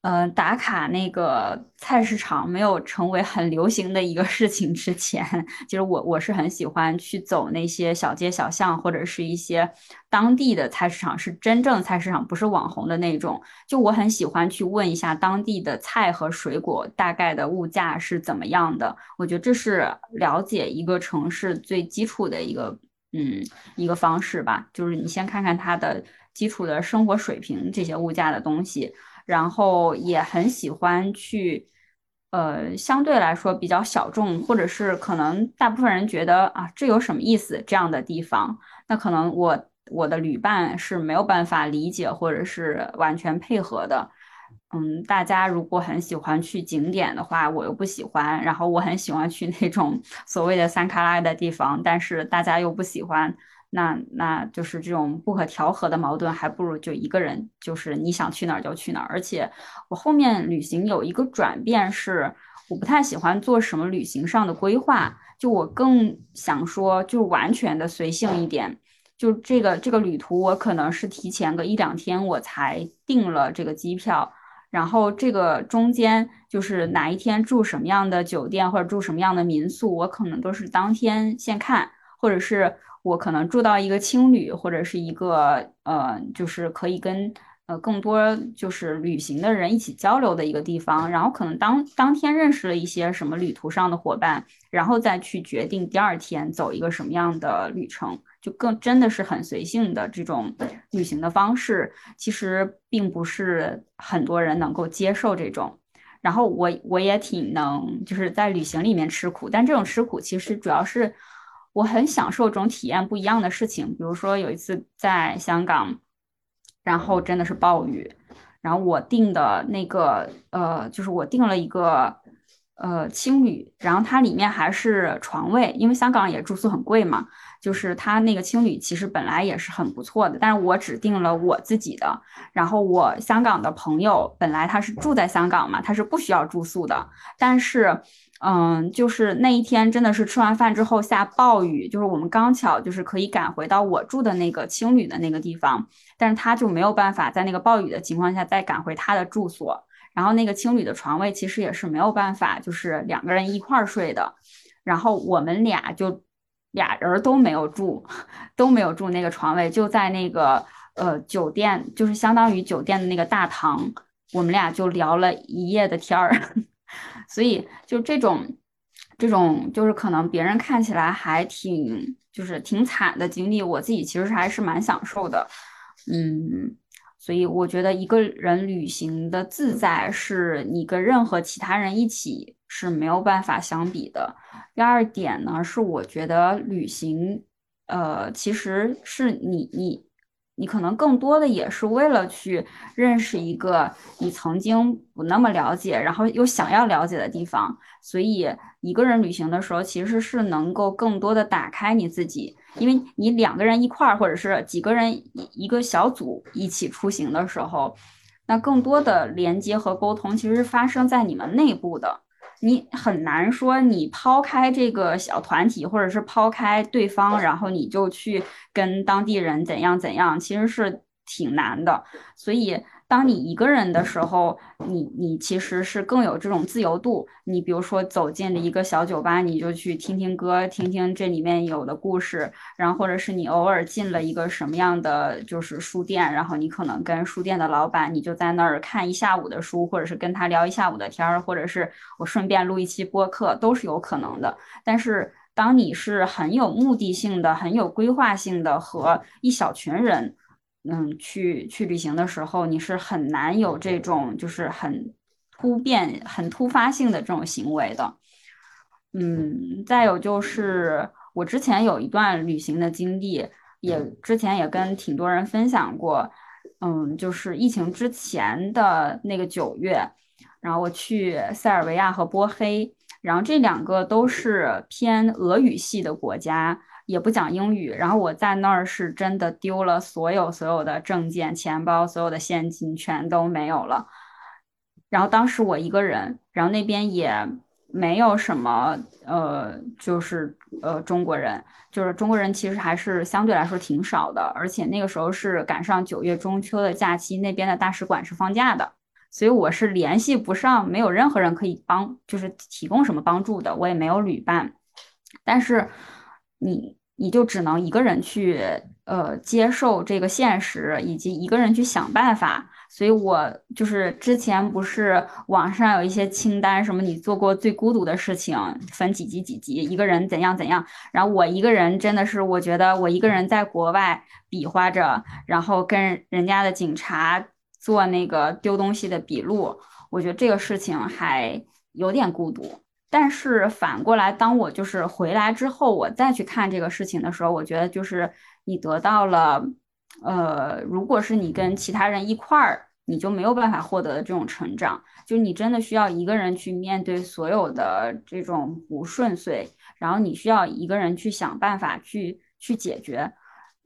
呃，打卡那个菜市场没有成为很流行的一个事情之前，其实我我是很喜欢去走那些小街小巷，或者是一些当地的菜市场，是真正菜市场，不是网红的那种。就我很喜欢去问一下当地的菜和水果大概的物价是怎么样的。我觉得这是了解一个城市最基础的一个嗯一个方式吧，就是你先看看它的基础的生活水平这些物价的东西。然后也很喜欢去，呃，相对来说比较小众，或者是可能大部分人觉得啊，这有什么意思这样的地方，那可能我我的旅伴是没有办法理解或者是完全配合的。嗯，大家如果很喜欢去景点的话，我又不喜欢，然后我很喜欢去那种所谓的三卡拉的地方，但是大家又不喜欢。那那就是这种不可调和的矛盾，还不如就一个人，就是你想去哪儿就去哪儿。而且我后面旅行有一个转变是，我不太喜欢做什么旅行上的规划，就我更想说，就完全的随性一点。就这个这个旅途，我可能是提前个一两天我才订了这个机票，然后这个中间就是哪一天住什么样的酒店或者住什么样的民宿，我可能都是当天现看，或者是。我可能住到一个青旅，或者是一个呃，就是可以跟呃更多就是旅行的人一起交流的一个地方，然后可能当当天认识了一些什么旅途上的伙伴，然后再去决定第二天走一个什么样的旅程，就更真的是很随性的这种旅行的方式，其实并不是很多人能够接受这种。然后我我也挺能就是在旅行里面吃苦，但这种吃苦其实主要是。我很享受这种体验不一样的事情，比如说有一次在香港，然后真的是暴雨，然后我订的那个呃，就是我订了一个呃青旅，然后它里面还是床位，因为香港也住宿很贵嘛，就是它那个青旅其实本来也是很不错的，但是我只订了我自己的，然后我香港的朋友本来他是住在香港嘛，他是不需要住宿的，但是。嗯，就是那一天真的是吃完饭之后下暴雨，就是我们刚巧就是可以赶回到我住的那个青旅的那个地方，但是他就没有办法在那个暴雨的情况下再赶回他的住所。然后那个青旅的床位其实也是没有办法，就是两个人一块儿睡的。然后我们俩就俩人都没有住，都没有住那个床位，就在那个呃酒店，就是相当于酒店的那个大堂，我们俩就聊了一夜的天儿。所以就这种，这种就是可能别人看起来还挺就是挺惨的经历，我自己其实还是蛮享受的，嗯，所以我觉得一个人旅行的自在是你跟任何其他人一起是没有办法相比的。第二点呢，是我觉得旅行，呃，其实是你你。你可能更多的也是为了去认识一个你曾经不那么了解，然后又想要了解的地方。所以一个人旅行的时候，其实是能够更多的打开你自己，因为你两个人一块儿，或者是几个人一个小组一起出行的时候，那更多的连接和沟通其实是发生在你们内部的。你很难说，你抛开这个小团体，或者是抛开对方，然后你就去跟当地人怎样怎样，其实是挺难的。所以。当你一个人的时候，你你其实是更有这种自由度。你比如说走进了一个小酒吧，你就去听听歌，听听这里面有的故事。然后或者是你偶尔进了一个什么样的就是书店，然后你可能跟书店的老板，你就在那儿看一下午的书，或者是跟他聊一下午的天儿，或者是我顺便录一期播客，都是有可能的。但是当你是很有目的性的、很有规划性的和一小群人，嗯，去去旅行的时候，你是很难有这种就是很突变、很突发性的这种行为的。嗯，再有就是我之前有一段旅行的经历，也之前也跟挺多人分享过。嗯，就是疫情之前的那个九月，然后我去塞尔维亚和波黑，然后这两个都是偏俄语系的国家，也不讲英语。然后我在那儿是真的丢了所有所有的证件、钱包、所有的现金全都没有了。然后当时我一个人，然后那边也。没有什么，呃，就是呃，中国人，就是中国人其实还是相对来说挺少的，而且那个时候是赶上九月中秋的假期，那边的大使馆是放假的，所以我是联系不上，没有任何人可以帮，就是提供什么帮助的，我也没有旅伴，但是你你就只能一个人去，呃，接受这个现实，以及一个人去想办法。所以，我就是之前不是网上有一些清单，什么你做过最孤独的事情，分几级几级，一个人怎样怎样。然后我一个人真的是，我觉得我一个人在国外比划着，然后跟人家的警察做那个丢东西的笔录，我觉得这个事情还有点孤独。但是反过来，当我就是回来之后，我再去看这个事情的时候，我觉得就是你得到了。呃，如果是你跟其他人一块儿，你就没有办法获得的这种成长，就你真的需要一个人去面对所有的这种不顺遂，然后你需要一个人去想办法去去解决。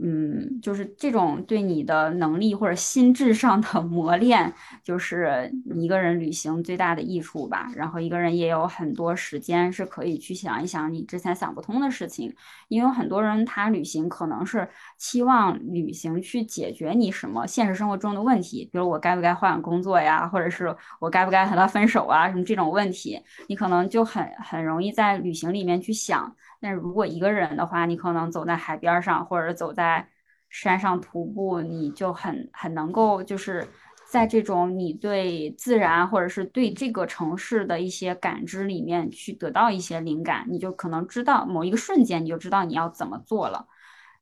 嗯，就是这种对你的能力或者心智上的 磨练，就是一个人旅行最大的益处吧。然后一个人也有很多时间是可以去想一想你之前想不通的事情，因为很多人他旅行可能是期望旅行去解决你什么现实生活中的问题，比如我该不该换工作呀，或者是我该不该和他分手啊，什么这种问题，你可能就很很容易在旅行里面去想。但如果一个人的话，你可能走在海边上，或者走在山上徒步，你就很很能够，就是在这种你对自然或者是对这个城市的一些感知里面去得到一些灵感，你就可能知道某一个瞬间你就知道你要怎么做了。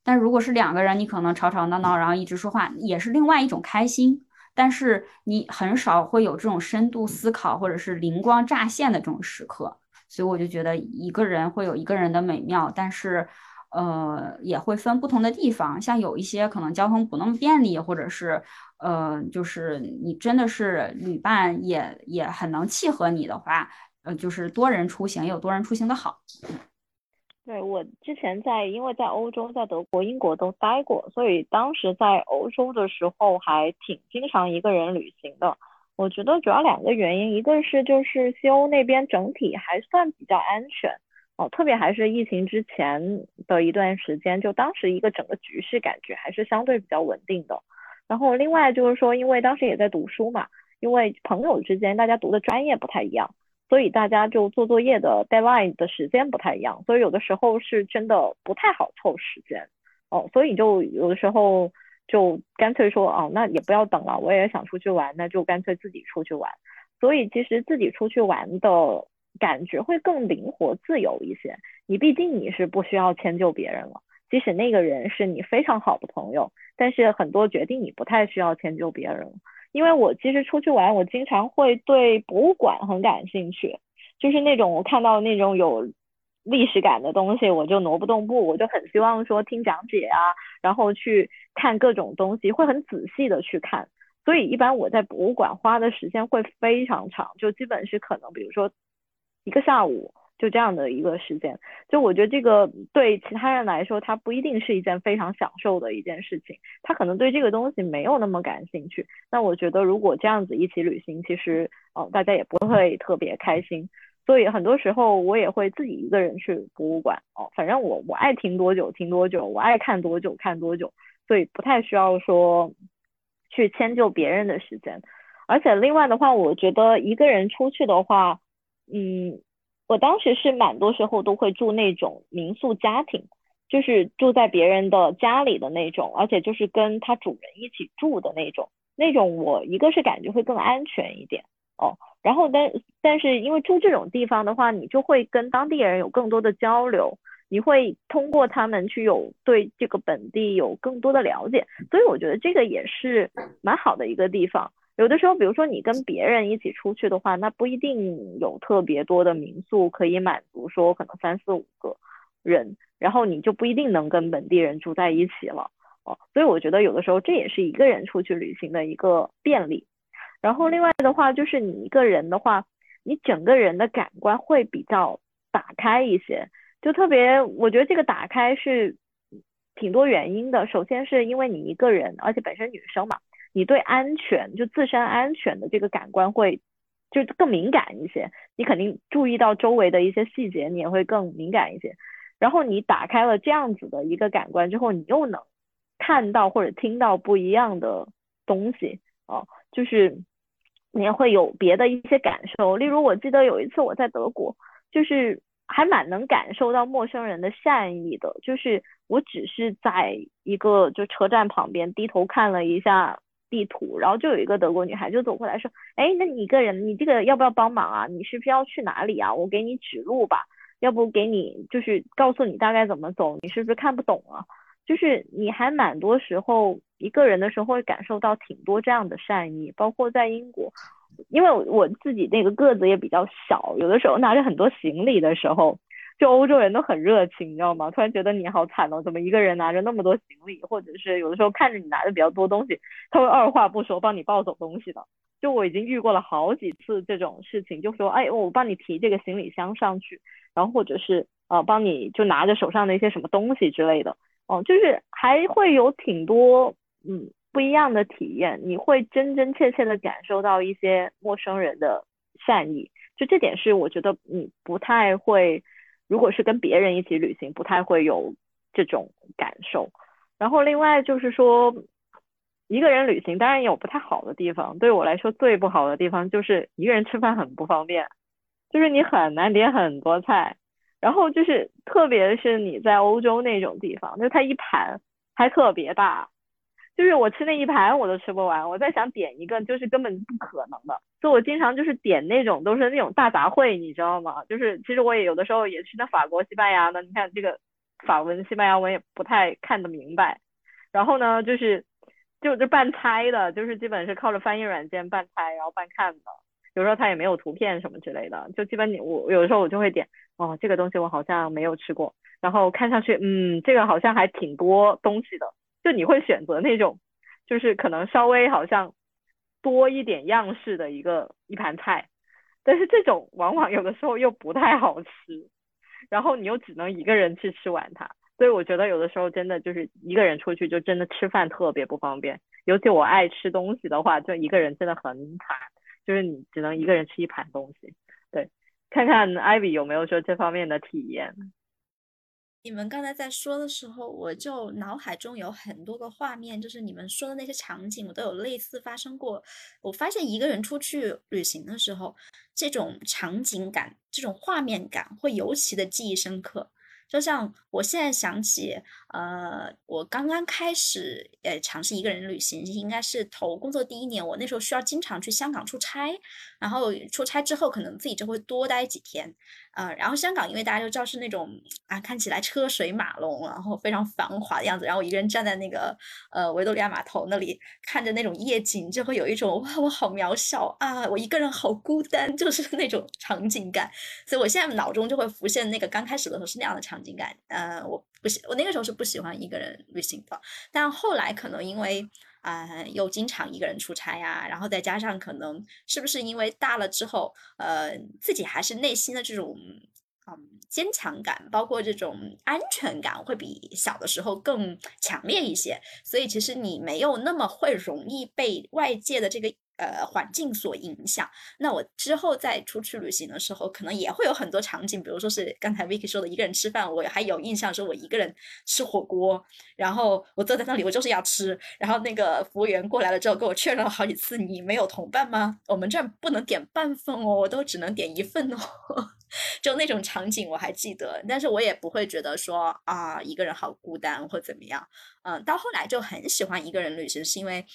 但如果是两个人，你可能吵吵闹闹，然后一直说话，也是另外一种开心，但是你很少会有这种深度思考或者是灵光乍现的这种时刻。所以我就觉得一个人会有一个人的美妙，但是，呃，也会分不同的地方。像有一些可能交通不那么便利，或者是，呃，就是你真的是旅伴也也很能契合你的话，呃，就是多人出行有多人出行的好。对我之前在，因为在欧洲，在德国、英国都待过，所以当时在欧洲的时候还挺经常一个人旅行的。我觉得主要两个原因，一个是就是西欧那边整体还算比较安全哦，特别还是疫情之前的一段时间，就当时一个整个局势感觉还是相对比较稳定的。然后另外就是说，因为当时也在读书嘛，因为朋友之间大家读的专业不太一样，所以大家就做作业的 deadline 的时间不太一样，所以有的时候是真的不太好凑时间哦，所以就有的时候。就干脆说哦，那也不要等了，我也想出去玩，那就干脆自己出去玩。所以其实自己出去玩的感觉会更灵活自由一些。你毕竟你是不需要迁就别人了，即使那个人是你非常好的朋友，但是很多决定你不太需要迁就别人。因为我其实出去玩，我经常会对博物馆很感兴趣，就是那种我看到那种有。历史感的东西我就挪不动步，我就很希望说听讲解啊，然后去看各种东西，会很仔细的去看。所以一般我在博物馆花的时间会非常长，就基本是可能比如说一个下午就这样的一个时间。就我觉得这个对其他人来说，它不一定是一件非常享受的一件事情，他可能对这个东西没有那么感兴趣。那我觉得如果这样子一起旅行，其实哦大家也不会特别开心。所以很多时候我也会自己一个人去博物馆哦，反正我我爱停多久停多久，我爱看多久看多久，所以不太需要说去迁就别人的时间。而且另外的话，我觉得一个人出去的话，嗯，我当时是蛮多时候都会住那种民宿家庭，就是住在别人的家里的那种，而且就是跟他主人一起住的那种，那种我一个是感觉会更安全一点哦。然后，但但是因为住这种地方的话，你就会跟当地人有更多的交流，你会通过他们去有对这个本地有更多的了解，所以我觉得这个也是蛮好的一个地方。有的时候，比如说你跟别人一起出去的话，那不一定有特别多的民宿可以满足说可能三四五个人，然后你就不一定能跟本地人住在一起了哦。所以我觉得有的时候这也是一个人出去旅行的一个便利。然后另外的话，就是你一个人的话，你整个人的感官会比较打开一些。就特别，我觉得这个打开是挺多原因的。首先是因为你一个人，而且本身女生嘛，你对安全就自身安全的这个感官会就更敏感一些。你肯定注意到周围的一些细节，你也会更敏感一些。然后你打开了这样子的一个感官之后，你又能看到或者听到不一样的东西啊，就是你也会有别的一些感受。例如，我记得有一次我在德国，就是。还蛮能感受到陌生人的善意的，就是我只是在一个就车站旁边低头看了一下地图，然后就有一个德国女孩就走过来说，哎，那你一个人，你这个要不要帮忙啊？你是不是要去哪里啊？我给你指路吧，要不给你就是告诉你大概怎么走，你是不是看不懂啊？就是你还蛮多时候一个人的时候会感受到挺多这样的善意，包括在英国。因为我自己那个个子也比较小，有的时候拿着很多行李的时候，就欧洲人都很热情，你知道吗？突然觉得你好惨哦，怎么一个人拿着那么多行李，或者是有的时候看着你拿的比较多东西，他会二话不说帮你抱走东西的。就我已经遇过了好几次这种事情，就说哎，我帮你提这个行李箱上去，然后或者是呃帮你就拿着手上的一些什么东西之类的，哦，就是还会有挺多嗯。不一样的体验，你会真真切切的感受到一些陌生人的善意，就这点是我觉得你不太会，如果是跟别人一起旅行，不太会有这种感受。然后另外就是说，一个人旅行当然也有不太好的地方，对我来说最不好的地方就是一个人吃饭很不方便，就是你很难点很多菜，然后就是特别是你在欧洲那种地方，就它一盘还特别大。就是我吃那一盘我都吃不完，我在想点一个就是根本不可能的，所以我经常就是点那种都是那种大杂烩，你知道吗？就是其实我也有的时候也吃那法国、西班牙的，你看这个法文、西班牙文也不太看得明白，然后呢就是就就半猜的，就是基本是靠着翻译软件半猜，然后半看的，有时候它也没有图片什么之类的，就基本你我有的时候我就会点哦这个东西我好像没有吃过，然后看上去嗯这个好像还挺多东西的。就你会选择那种，就是可能稍微好像多一点样式的一个一盘菜，但是这种往往有的时候又不太好吃，然后你又只能一个人去吃完它，所以我觉得有的时候真的就是一个人出去就真的吃饭特别不方便，尤其我爱吃东西的话，就一个人真的很惨，就是你只能一个人吃一盘东西。对，看看艾比有没有说这方面的体验。你们刚才在说的时候，我就脑海中有很多个画面，就是你们说的那些场景，我都有类似发生过。我发现一个人出去旅行的时候，这种场景感、这种画面感会尤其的记忆深刻。就像我现在想起，呃，我刚刚开始呃尝试一个人旅行，应该是投工作第一年。我那时候需要经常去香港出差，然后出差之后可能自己就会多待几天。呃，然后香港因为大家都知道是那种啊看起来车水马龙，然后非常繁华的样子。然后我一个人站在那个呃维多利亚码头那里，看着那种夜景，就会有一种哇我好渺小啊，我一个人好孤单，就是那种场景感。所以我现在脑中就会浮现那个刚开始的时候是那样的场。景感，呃，我不喜，我那个时候是不喜欢一个人旅行的，但后来可能因为啊，又经常一个人出差呀，然后再加上可能是不是因为大了之后，呃，自己还是内心的这种嗯坚强感，包括这种安全感会比小的时候更强烈一些，所以其实你没有那么会容易被外界的这个。呃，环境所影响。那我之后再出去旅行的时候，可能也会有很多场景，比如说是刚才 Vicky 说的一个人吃饭，我还有印象说，我一个人吃火锅，然后我坐在那里，我就是要吃，然后那个服务员过来了之后，跟我确认了好几次，你没有同伴吗？我们这儿不能点半份哦，我都只能点一份哦，就那种场景我还记得，但是我也不会觉得说啊，一个人好孤单或怎么样。嗯，到后来就很喜欢一个人旅行，是因为。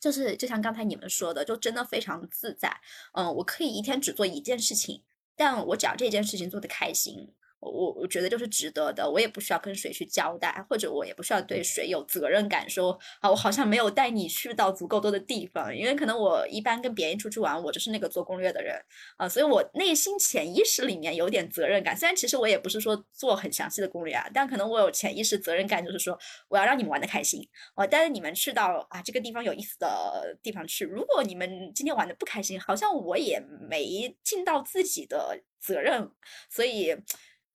就是就像刚才你们说的，就真的非常自在。嗯，我可以一天只做一件事情，但我只要这件事情做的开心，我我觉得就是值得的，我也不需要跟谁去交代，或者我也不需要对谁有责任感，说啊，我好像没有带你去到足够多的地方，因为可能我一般跟别人出去玩，我就是那个做攻略的人啊，所以我内心潜意识里面有点责任感，虽然其实我也不是说做很详细的攻略啊，但可能我有潜意识责任感，就是说我要让你们玩的开心，我带着你们去到啊这个地方有意思的地方去，如果你们今天玩的不开心，好像我也没尽到自己的责任，所以。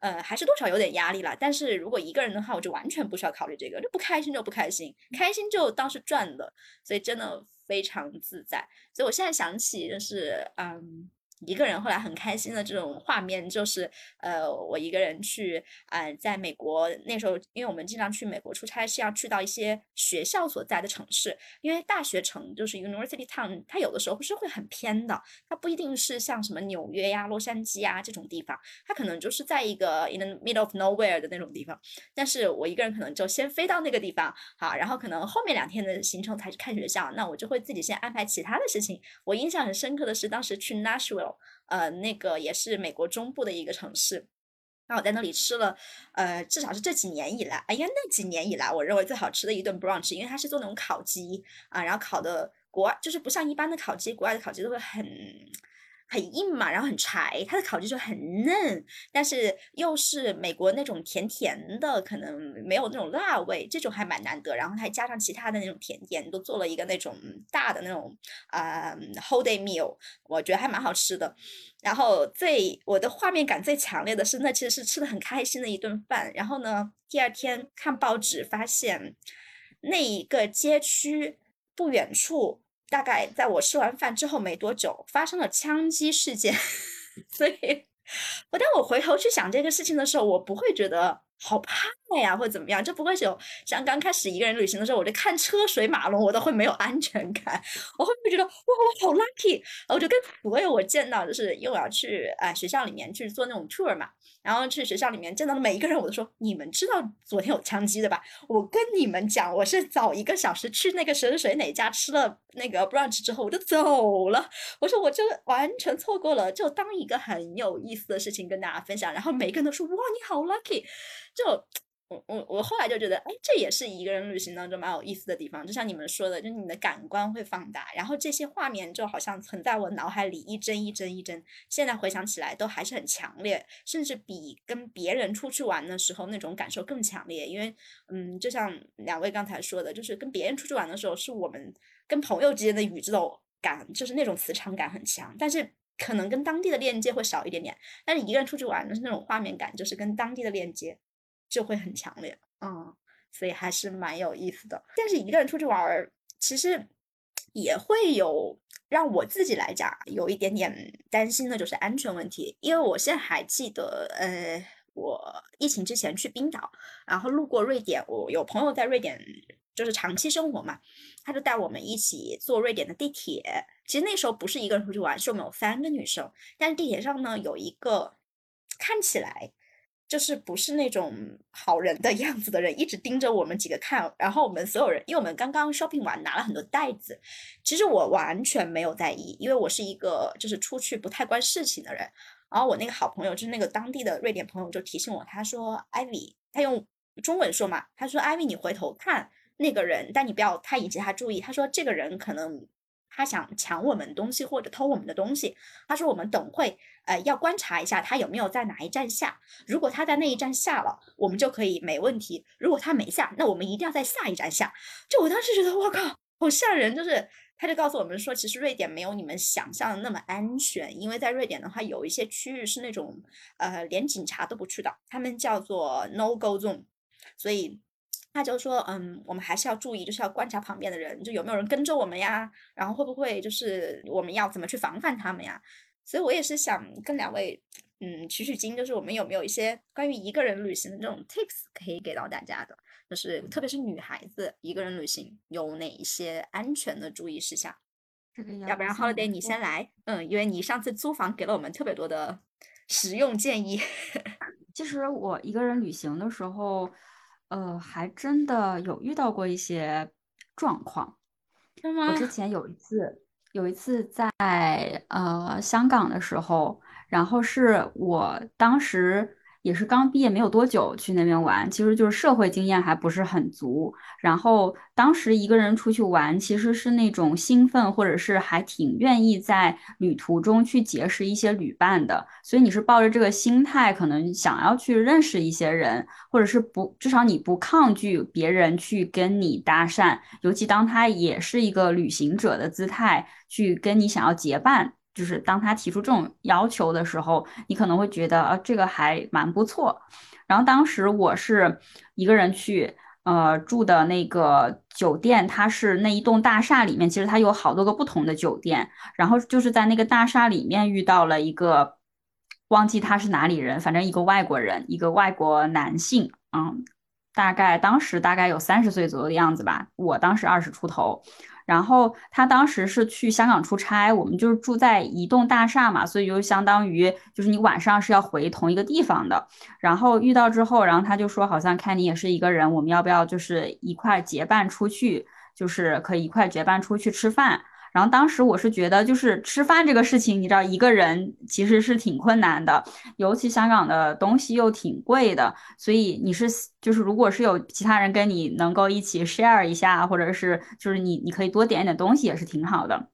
呃，还是多少有点压力了。但是如果一个人的话，我就完全不需要考虑这个，就不开心就不开心，开心就当是赚的，所以真的非常自在。所以我现在想起就是，嗯。一个人后来很开心的这种画面，就是呃，我一个人去啊，在美国那时候，因为我们经常去美国出差，是要去到一些学校所在的城市，因为大学城就是 University Town，它有的时候不是会很偏的，它不一定是像什么纽约呀、洛杉矶啊这种地方，它可能就是在一个 in the middle of nowhere 的那种地方。但是我一个人可能就先飞到那个地方，好，然后可能后面两天的行程才去看学校，那我就会自己先安排其他的事情。我印象很深刻的是，当时去 Nashville。呃，那个也是美国中部的一个城市，那我在那里吃了，呃，至少是这几年以来，哎呀，那几年以来，我认为最好吃的一顿 brunch，因为它是做那种烤鸡啊，然后烤的国外就是不像一般的烤鸡，国外的烤鸡都会很。很硬嘛，然后很柴，它的烤鸡就很嫩，但是又是美国那种甜甜的，可能没有那种辣味，这种还蛮难得。然后还加上其他的那种甜点，都做了一个那种大的那种啊 whole day meal，我觉得还蛮好吃的。然后最我的画面感最强烈的是，那其实是吃的很开心的一顿饭。然后呢，第二天看报纸发现，那一个街区不远处。大概在我吃完饭之后没多久，发生了枪击事件，所以，我当我回头去想这个事情的时候，我不会觉得好怕呀，或者怎么样，就不会有像刚开始一个人旅行的时候，我就看车水马龙，我都会没有安全感，我会不会觉得哇，我好 lucky，我就跟所有我见到，就是因为我要去啊学校里面去做那种 tour 嘛。然后去学校里面见到的每一个人，我都说：你们知道昨天有枪击的吧？我跟你们讲，我是早一个小时去那个谁谁谁哪家吃了那个 brunch 之后，我就走了。我说我就完全错过了，就当一个很有意思的事情跟大家分享。然后每个人都说：哇，你好 lucky！就。我我我后来就觉得，哎，这也是一个人旅行当中蛮有意思的地方。就像你们说的，就你的感官会放大，然后这些画面就好像存在我脑海里一帧一帧一帧。现在回想起来都还是很强烈，甚至比跟别人出去玩的时候那种感受更强烈。因为，嗯，就像两位刚才说的，就是跟别人出去玩的时候，是我们跟朋友之间的宇宙感，就是那种磁场感很强，但是可能跟当地的链接会少一点点。但是一个人出去玩的是那种画面感，就是跟当地的链接。就会很强烈，嗯，所以还是蛮有意思的。但是一个人出去玩，其实也会有让我自己来讲有一点点担心的，就是安全问题。因为我现在还记得，呃，我疫情之前去冰岛，然后路过瑞典，我有朋友在瑞典就是长期生活嘛，他就带我们一起坐瑞典的地铁。其实那时候不是一个人出去玩，是我们有三个女生，但是地铁上呢有一个看起来。就是不是那种好人的样子的人，一直盯着我们几个看。然后我们所有人，因为我们刚刚 shopping 完，拿了很多袋子。其实我完全没有在意，因为我是一个就是出去不太关事情的人。然后我那个好朋友，就是那个当地的瑞典朋友，就提醒我，他说：“Ivy，他用中文说嘛，他说：‘Ivy，你回头看那个人，但你不要太引起他注意。’他说这个人可能。”他想抢我们东西或者偷我们的东西，他说我们等会呃要观察一下他有没有在哪一站下，如果他在那一站下了，我们就可以没问题；如果他没下，那我们一定要在下一站下。就我当时觉得我靠，好吓人！就是他就告诉我们说，其实瑞典没有你们想象的那么安全，因为在瑞典的话，有一些区域是那种呃连警察都不去的，他们叫做 No Go Zone，所以。他就说，嗯，我们还是要注意，就是要观察旁边的人，就有没有人跟着我们呀，然后会不会就是我们要怎么去防范他们呀？所以我也是想跟两位，嗯，取取经，就是我们有没有一些关于一个人旅行的这种 tips 可以给到大家的，就是特别是女孩子一个人旅行有哪一些安全的注意事项？要不然 Holiday 你先来，嗯，因为你上次租房给了我们特别多的实用建议。其实我一个人旅行的时候。呃，还真的有遇到过一些状况。我之前有一次，有一次在呃香港的时候，然后是我当时也是刚毕业没有多久去那边玩，其实就是社会经验还不是很足。然后当时一个人出去玩，其实是那种兴奋，或者是还挺愿意在旅途中去结识一些旅伴的。所以你是抱着这个心态，可能想要去认识一些人，或者是不至少你不抗拒别人去跟你搭讪，尤其当他也是一个旅行者的姿态去跟你想要结伴。就是当他提出这种要求的时候，你可能会觉得啊，这个还蛮不错。然后当时我是一个人去，呃，住的那个酒店，它是那一栋大厦里面，其实它有好多个不同的酒店。然后就是在那个大厦里面遇到了一个，忘记他是哪里人，反正一个外国人，一个外国男性，嗯，大概当时大概有三十岁左右的样子吧，我当时二十出头。然后他当时是去香港出差，我们就是住在一栋大厦嘛，所以就相当于就是你晚上是要回同一个地方的。然后遇到之后，然后他就说，好像看你也是一个人，我们要不要就是一块结伴出去，就是可以一块结伴出去吃饭。然后当时我是觉得，就是吃饭这个事情，你知道，一个人其实是挺困难的，尤其香港的东西又挺贵的，所以你是就是如果是有其他人跟你能够一起 share 一下，或者是就是你你可以多点一点东西也是挺好的。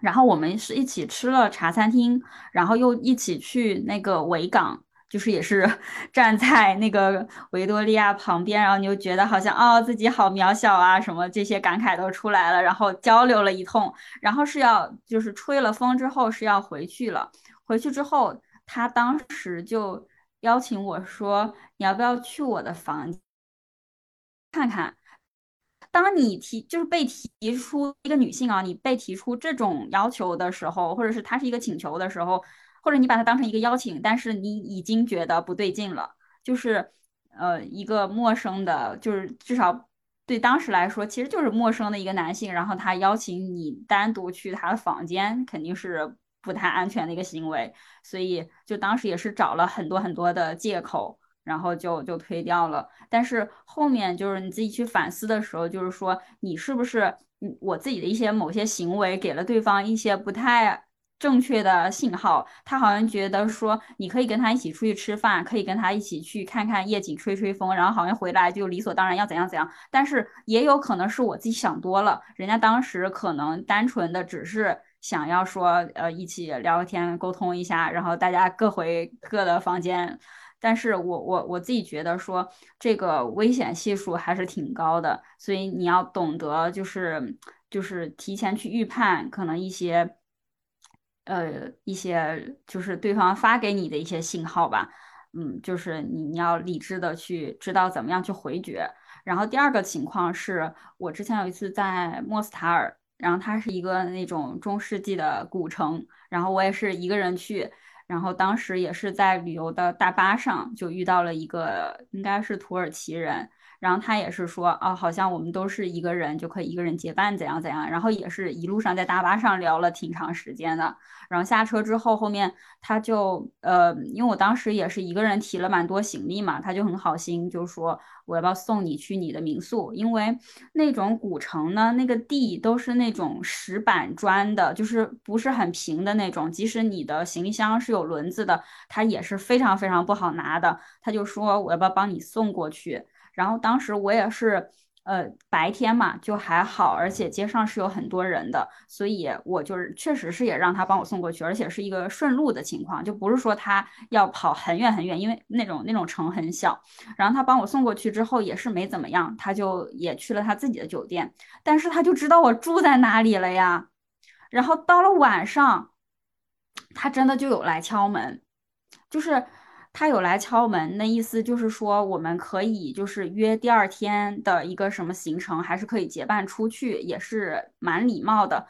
然后我们是一起吃了茶餐厅，然后又一起去那个维港。就是也是 站在那个维多利亚旁边，然后你就觉得好像哦自己好渺小啊，什么这些感慨都出来了。然后交流了一通，然后是要就是吹了风之后是要回去了。回去之后，他当时就邀请我说：“你要不要去我的房间看看？”当你提就是被提出一个女性啊，你被提出这种要求的时候，或者是他是一个请求的时候。或者你把它当成一个邀请，但是你已经觉得不对劲了，就是呃一个陌生的，就是至少对当时来说，其实就是陌生的一个男性，然后他邀请你单独去他的房间，肯定是不太安全的一个行为，所以就当时也是找了很多很多的借口，然后就就推掉了。但是后面就是你自己去反思的时候，就是说你是不是我自己的一些某些行为给了对方一些不太。正确的信号，他好像觉得说你可以跟他一起出去吃饭，可以跟他一起去看看夜景、吹吹风，然后好像回来就理所当然要怎样怎样。但是也有可能是我自己想多了，人家当时可能单纯的只是想要说，呃，一起聊个天、沟通一下，然后大家各回各的房间。但是我我我自己觉得说这个危险系数还是挺高的，所以你要懂得就是就是提前去预判可能一些。呃，一些就是对方发给你的一些信号吧，嗯，就是你你要理智的去知道怎么样去回绝。然后第二个情况是我之前有一次在莫斯塔尔，然后它是一个那种中世纪的古城，然后我也是一个人去，然后当时也是在旅游的大巴上就遇到了一个应该是土耳其人。然后他也是说，哦，好像我们都是一个人就可以一个人结伴，怎样怎样。然后也是一路上在大巴上聊了挺长时间的。然后下车之后，后面他就，呃，因为我当时也是一个人提了蛮多行李嘛，他就很好心，就说我要不要送你去你的民宿？因为那种古城呢，那个地都是那种石板砖的，就是不是很平的那种。即使你的行李箱是有轮子的，它也是非常非常不好拿的。他就说我要不要帮你送过去？然后当时我也是，呃，白天嘛就还好，而且街上是有很多人的，所以我就是确实是也让他帮我送过去，而且是一个顺路的情况，就不是说他要跑很远很远，因为那种那种城很小。然后他帮我送过去之后也是没怎么样，他就也去了他自己的酒店，但是他就知道我住在哪里了呀。然后到了晚上，他真的就有来敲门，就是。他有来敲门，那意思就是说，我们可以就是约第二天的一个什么行程，还是可以结伴出去，也是蛮礼貌的。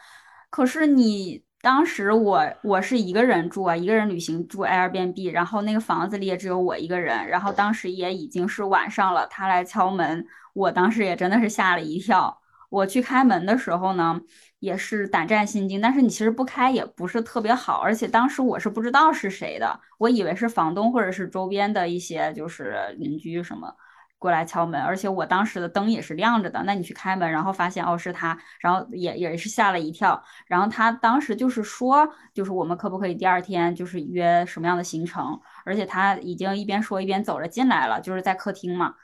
可是你当时我我是一个人住啊，一个人旅行住 Airbnb，然后那个房子里也只有我一个人，然后当时也已经是晚上了，他来敲门，我当时也真的是吓了一跳。我去开门的时候呢。也是胆战心惊，但是你其实不开也不是特别好，而且当时我是不知道是谁的，我以为是房东或者是周边的一些就是邻居什么，过来敲门，而且我当时的灯也是亮着的。那你去开门，然后发现哦是他，然后也也是吓了一跳。然后他当时就是说，就是我们可不可以第二天就是约什么样的行程？而且他已经一边说一边走着进来了，就是在客厅嘛。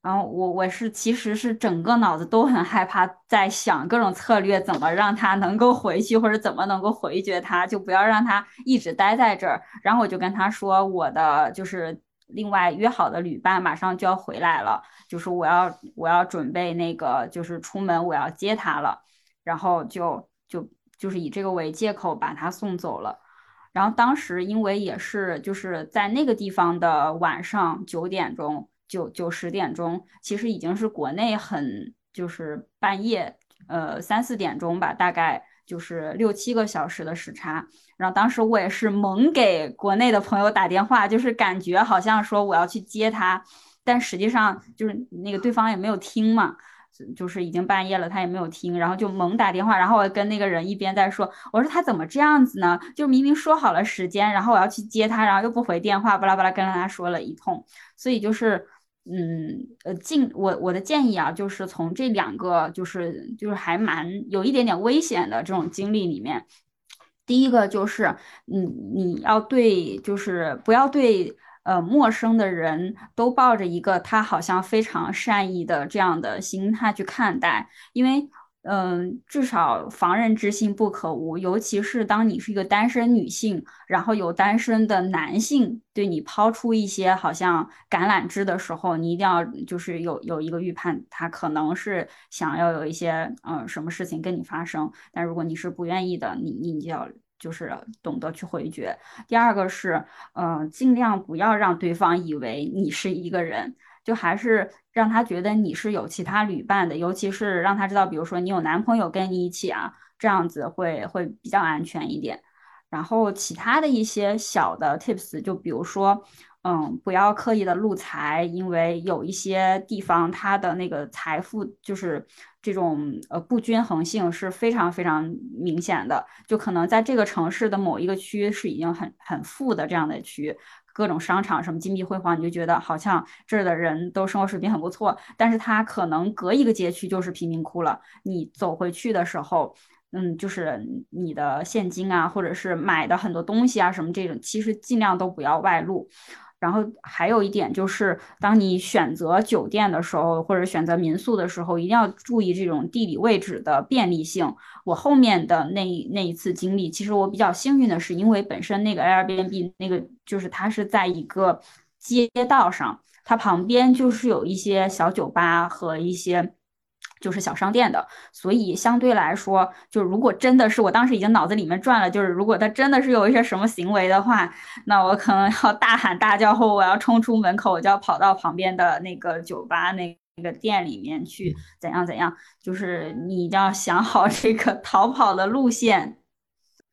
然后我我是其实是整个脑子都很害怕，在想各种策略怎么让他能够回去，或者怎么能够回绝他，就不要让他一直待在这儿。然后我就跟他说，我的就是另外约好的旅伴马上就要回来了，就是我要我要准备那个就是出门我要接他了，然后就就就是以这个为借口把他送走了。然后当时因为也是就是在那个地方的晚上九点钟。九九十点钟，其实已经是国内很就是半夜，呃三四点钟吧，大概就是六七个小时的时差。然后当时我也是猛给国内的朋友打电话，就是感觉好像说我要去接他，但实际上就是那个对方也没有听嘛，就是已经半夜了，他也没有听，然后就猛打电话。然后我跟那个人一边在说，我说他怎么这样子呢？就明明说好了时间，然后我要去接他，然后又不回电话，巴拉巴拉跟他说了一通，所以就是。嗯，呃，进我我的建议啊，就是从这两个就是就是还蛮有一点点危险的这种经历里面，第一个就是，你你要对就是不要对呃陌生的人都抱着一个他好像非常善意的这样的心态去看待，因为。嗯，至少防人之心不可无，尤其是当你是一个单身女性，然后有单身的男性对你抛出一些好像橄榄枝的时候，你一定要就是有有一个预判，他可能是想要有一些嗯什么事情跟你发生。但如果你是不愿意的，你你就要就是懂得去回绝。第二个是，嗯，尽量不要让对方以为你是一个人。就还是让他觉得你是有其他旅伴的，尤其是让他知道，比如说你有男朋友跟你一起啊，这样子会会比较安全一点。然后其他的一些小的 tips，就比如说，嗯，不要刻意的露财，因为有一些地方它的那个财富就是这种呃不均衡性是非常非常明显的，就可能在这个城市的某一个区是已经很很富的这样的区。各种商场什么金碧辉煌，你就觉得好像这儿的人都生活水平很不错，但是他可能隔一个街区就是贫民窟了。你走回去的时候，嗯，就是你的现金啊，或者是买的很多东西啊什么这种，其实尽量都不要外露。然后还有一点就是，当你选择酒店的时候，或者选择民宿的时候，一定要注意这种地理位置的便利性。我后面的那那一次经历，其实我比较幸运的是，因为本身那个 Airbnb 那个就是它是在一个街道上，它旁边就是有一些小酒吧和一些。就是小商店的，所以相对来说，就如果真的是我当时已经脑子里面转了，就是如果他真的是有一些什么行为的话，那我可能要大喊大叫后，我要冲出门口，我就要跑到旁边的那个酒吧那那个店里面去，怎样怎样，就是你要想好这个逃跑的路线。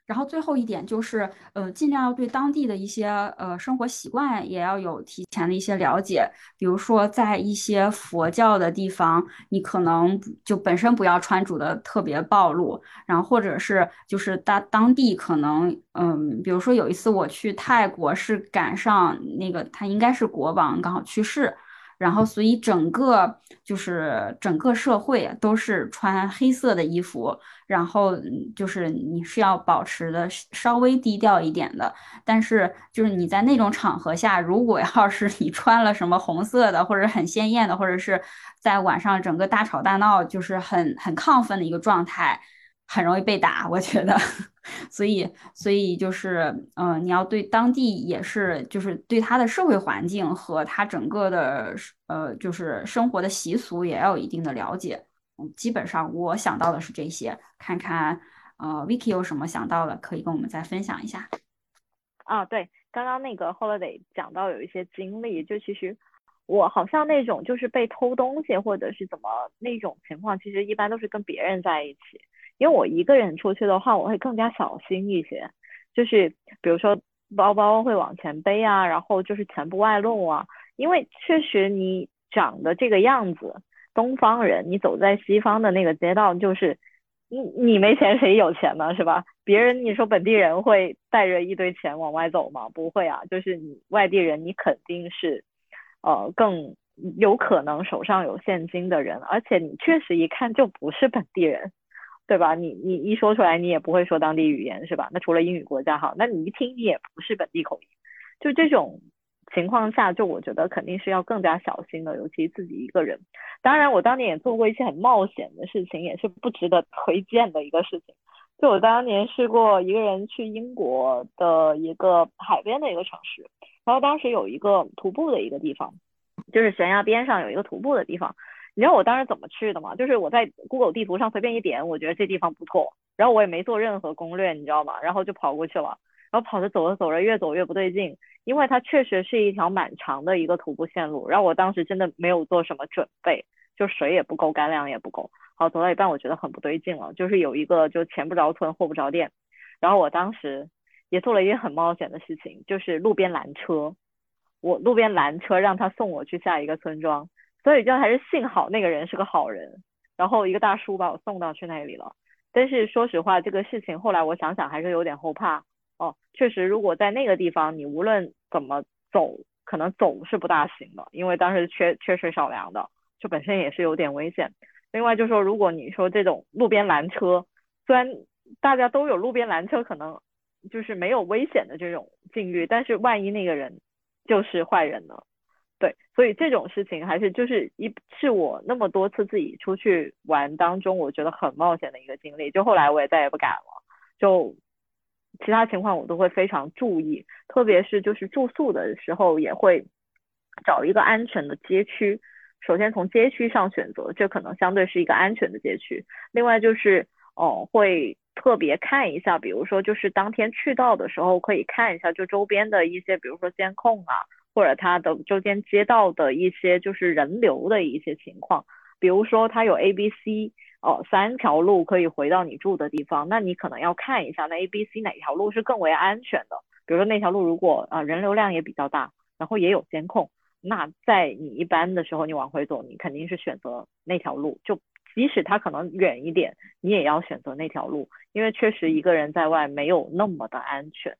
然后最后一点就是，呃，尽量要对当地的一些呃生活习惯也要有提前的一些了解。比如说，在一些佛教的地方，你可能就本身不要穿着的特别暴露。然后或者是就是当当地可能，嗯，比如说有一次我去泰国，是赶上那个他应该是国王刚好去世。然后，所以整个就是整个社会都是穿黑色的衣服，然后就是你是要保持的稍微低调一点的。但是，就是你在那种场合下，如果要是你穿了什么红色的，或者很鲜艳的，或者是在晚上整个大吵大闹，就是很很亢奋的一个状态。很容易被打，我觉得，所以，所以就是，嗯，你要对当地也是，就是对他的社会环境和他整个的，呃，就是生活的习俗也要有一定的了解。嗯，基本上我想到的是这些，看看，呃，Vicky 有什么想到的，可以跟我们再分享一下。啊，对，刚刚那个 Holiday 讲到有一些经历，就其实我好像那种就是被偷东西或者是怎么那种情况，其实一般都是跟别人在一起。因为我一个人出去的话，我会更加小心一些，就是比如说包包会往前背啊，然后就是钱不外露啊。因为确实你长得这个样子，东方人，你走在西方的那个街道，就是你你没钱谁有钱呢，是吧？别人你说本地人会带着一堆钱往外走吗？不会啊，就是你外地人，你肯定是呃更有可能手上有现金的人，而且你确实一看就不是本地人，对吧？你你一说出来，你也不会说当地语言是吧？那除了英语国家好，那你一听你也不是本地口音，就这种情况下，就我觉得肯定是要更加小心的，尤其自己一个人。当然，我当年也做过一些很冒险的事情，也是不值得推荐的一个事情。就我当年试过一个人去英国的一个海边的一个城市，然后当时有一个徒步的一个地方。就是悬崖边上有一个徒步的地方，你知道我当时怎么去的吗？就是我在 Google 地图上随便一点，我觉得这地方不错，然后我也没做任何攻略，你知道吗？然后就跑过去了，然后跑着走着走着越走越不对劲，因为它确实是一条蛮长的一个徒步线路，然后我当时真的没有做什么准备，就水也不够，干粮也不够，好走到一半我觉得很不对劲了，就是有一个就前不着村后不着店，然后我当时也做了一件很冒险的事情，就是路边拦车。我路边拦车让他送我去下一个村庄，所以就还是幸好那个人是个好人，然后一个大叔把我送到去那里了。但是说实话，这个事情后来我想想还是有点后怕哦。确实，如果在那个地方，你无论怎么走，可能走是不大行的，因为当时缺缺水少粮的，就本身也是有点危险。另外就说，如果你说这种路边拦车，虽然大家都有路边拦车，可能就是没有危险的这种境遇，但是万一那个人。就是坏人呢，对，所以这种事情还是就是一是我那么多次自己出去玩当中，我觉得很冒险的一个经历。就后来我也再也不敢了，就其他情况我都会非常注意，特别是就是住宿的时候也会找一个安全的街区。首先从街区上选择，这可能相对是一个安全的街区。另外就是哦会。特别看一下，比如说就是当天去到的时候，可以看一下就周边的一些，比如说监控啊，或者它的周边街道的一些就是人流的一些情况。比如说它有 A、B、C 哦三条路可以回到你住的地方，那你可能要看一下那 A、B、C 哪条路是更为安全的。比如说那条路如果啊人流量也比较大，然后也有监控，那在你一般的时候你往回走，你肯定是选择那条路就。即使它可能远一点，你也要选择那条路，因为确实一个人在外没有那么的安全。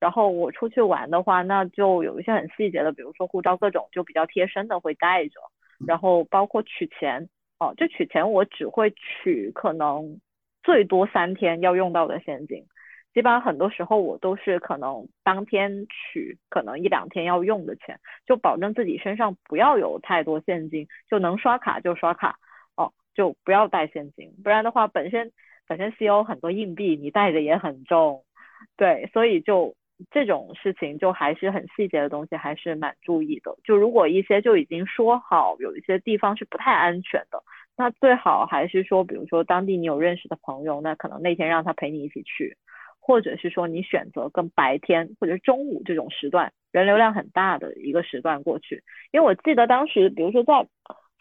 然后我出去玩的话，那就有一些很细节的，比如说护照各种就比较贴身的会带着，然后包括取钱哦，就取钱我只会取可能最多三天要用到的现金，基本上很多时候我都是可能当天取，可能一两天要用的钱，就保证自己身上不要有太多现金，就能刷卡就刷卡哦。就不要带现金，不然的话，本身本身西欧很多硬币，你带着也很重，对，所以就这种事情就还是很细节的东西，还是蛮注意的。就如果一些就已经说好，有一些地方是不太安全的，那最好还是说，比如说当地你有认识的朋友，那可能那天让他陪你一起去，或者是说你选择跟白天或者中午这种时段人流量很大的一个时段过去，因为我记得当时，比如说在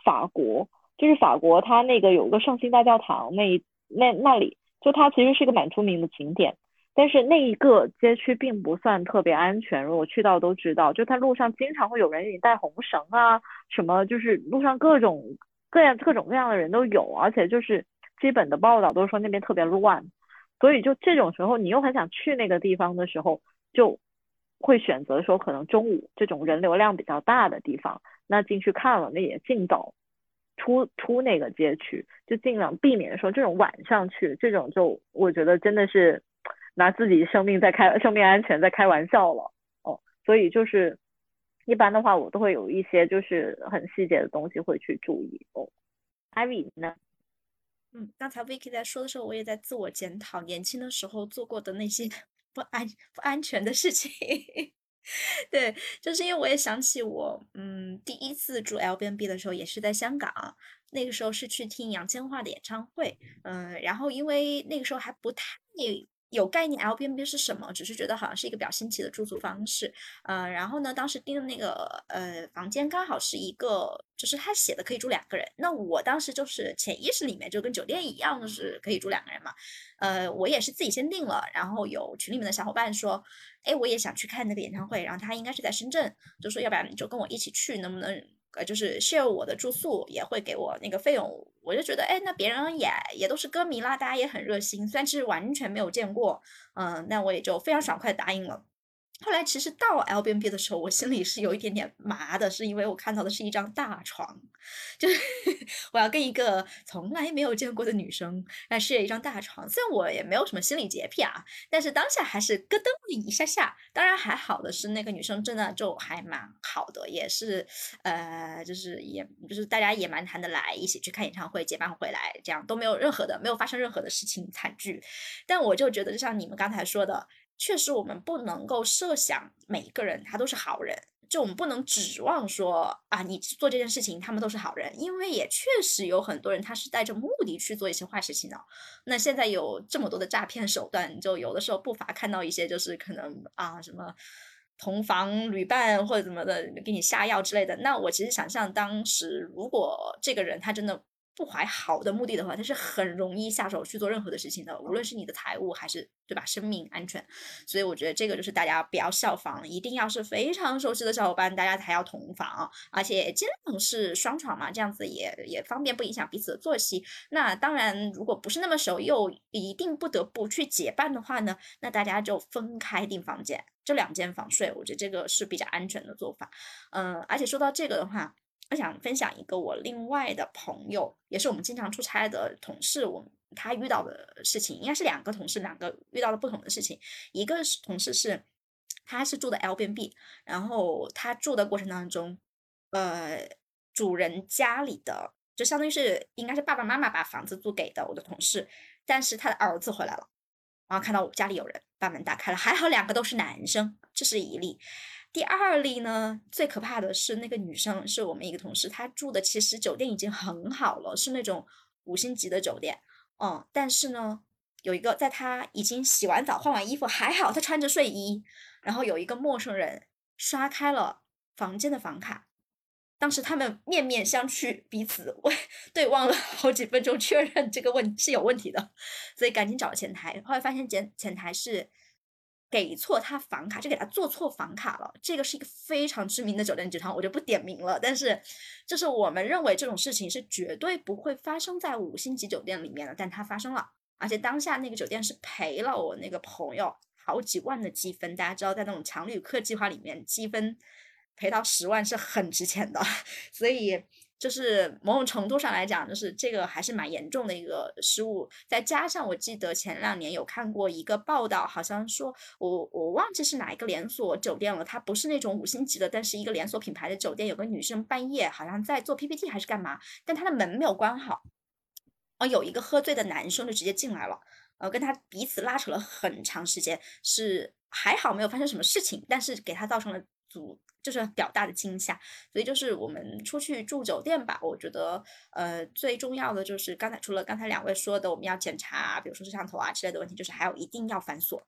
法国。就是法国，它那个有个圣心大教堂，那那那里就它其实是一个蛮出名的景点，但是那一个街区并不算特别安全。如果去到都知道，就它路上经常会有人给你带红绳啊，什么就是路上各种各样各种各样的人都有，而且就是基本的报道都说那边特别乱，所以就这种时候你又很想去那个地方的时候，就会选择说可能中午这种人流量比较大的地方，那进去看了那也尽早。出出那个街区，就尽量避免说这种晚上去，这种就我觉得真的是拿自己生命在开生命安全在开玩笑了哦。所以就是一般的话，我都会有一些就是很细节的东西会去注意哦。Ivy 呢？嗯，刚才 Vicky 在说的时候，我也在自我检讨年轻的时候做过的那些 不安不安全的事情。对，就是因为我也想起我，嗯，第一次住 L B N B 的时候也是在香港，那个时候是去听杨千嬅的演唱会，嗯，然后因为那个时候还不太。有概念 L B N B 是什么？只是觉得好像是一个比较新奇的住宿方式，呃，然后呢，当时订的那个呃房间刚好是一个，就是他写的可以住两个人。那我当时就是潜意识里面就跟酒店一样，就是可以住两个人嘛。呃，我也是自己先订了，然后有群里面的小伙伴说，哎，我也想去看那个演唱会，然后他应该是在深圳，就说要不然你就跟我一起去，能不能？呃，就是 share 我的住宿也会给我那个费用，我就觉得，哎，那别人也也都是歌迷啦，大家也很热心，虽然其实完全没有见过，嗯，那我也就非常爽快答应了。后来其实到 L B N B 的时候，我心里是有一点点麻的，是因为我看到的是一张大床，就是 我要跟一个从来没有见过的女生来睡一张大床。虽然我也没有什么心理洁癖啊，但是当下还是咯噔了一下下。当然还好的是那个女生真的就还蛮好的，也是呃，就是也就是大家也蛮谈得来，一起去看演唱会，结伴回来，这样都没有任何的没有发生任何的事情惨剧。但我就觉得，就像你们刚才说的。确实，我们不能够设想每一个人他都是好人，就我们不能指望说啊，你做这件事情他们都是好人，因为也确实有很多人他是带着目的去做一些坏事情的。那现在有这么多的诈骗手段，就有的时候不乏看到一些就是可能啊什么同房旅伴或者怎么的给你下药之类的。那我其实想象当时如果这个人他真的。不怀好的目的的话，他是很容易下手去做任何的事情的，无论是你的财务还是对吧，生命安全。所以我觉得这个就是大家不要效仿，一定要是非常熟悉的小伙伴，大家才要同房，而且尽量是双床嘛，这样子也也方便，不影响彼此的作息。那当然，如果不是那么熟，又一定不得不去结伴的话呢，那大家就分开订房间，这两间房睡，我觉得这个是比较安全的做法。嗯，而且说到这个的话。我想分享一个我另外的朋友，也是我们经常出差的同事，我他遇到的事情，应该是两个同事，两个遇到了不同的事情。一个是同事是，他是住的 LBNB，然后他住的过程当中，呃，主人家里的就相当于是应该是爸爸妈妈把房子租给的我的同事，但是他的儿子回来了，然后看到我家里有人，把门打开了，还好两个都是男生，这是一例。第二例呢，最可怕的是那个女生，是我们一个同事，她住的其实酒店已经很好了，是那种五星级的酒店，嗯，但是呢，有一个在她已经洗完澡、换完衣服，还好她穿着睡衣，然后有一个陌生人刷开了房间的房卡，当时他们面面相觑，彼此问对望了好几分钟，确认这个问是有问题的，所以赶紧找前台，后来发现前前台是。给错他房卡，就给他做错房卡了。这个是一个非常知名的酒店集团，我就不点名了。但是，就是我们认为这种事情是绝对不会发生在五星级酒店里面的，但它发生了。而且当下那个酒店是赔了我那个朋友好几万的积分。大家知道，在那种强旅客计划里面，积分赔到十万是很值钱的，所以。就是某种程度上来讲，就是这个还是蛮严重的一个失误。再加上我记得前两年有看过一个报道，好像说我我忘记是哪一个连锁酒店了，它不是那种五星级的，但是一个连锁品牌的酒店，有个女生半夜好像在做 PPT 还是干嘛，但她的门没有关好，啊，有一个喝醉的男生就直接进来了，呃，跟他彼此拉扯了很长时间，是还好没有发生什么事情，但是给他造成了阻。就是表大的惊吓，所以就是我们出去住酒店吧，我觉得呃最重要的就是刚才除了刚才两位说的我们要检查，比如说摄像头啊之类的问题，就是还有一定要反锁。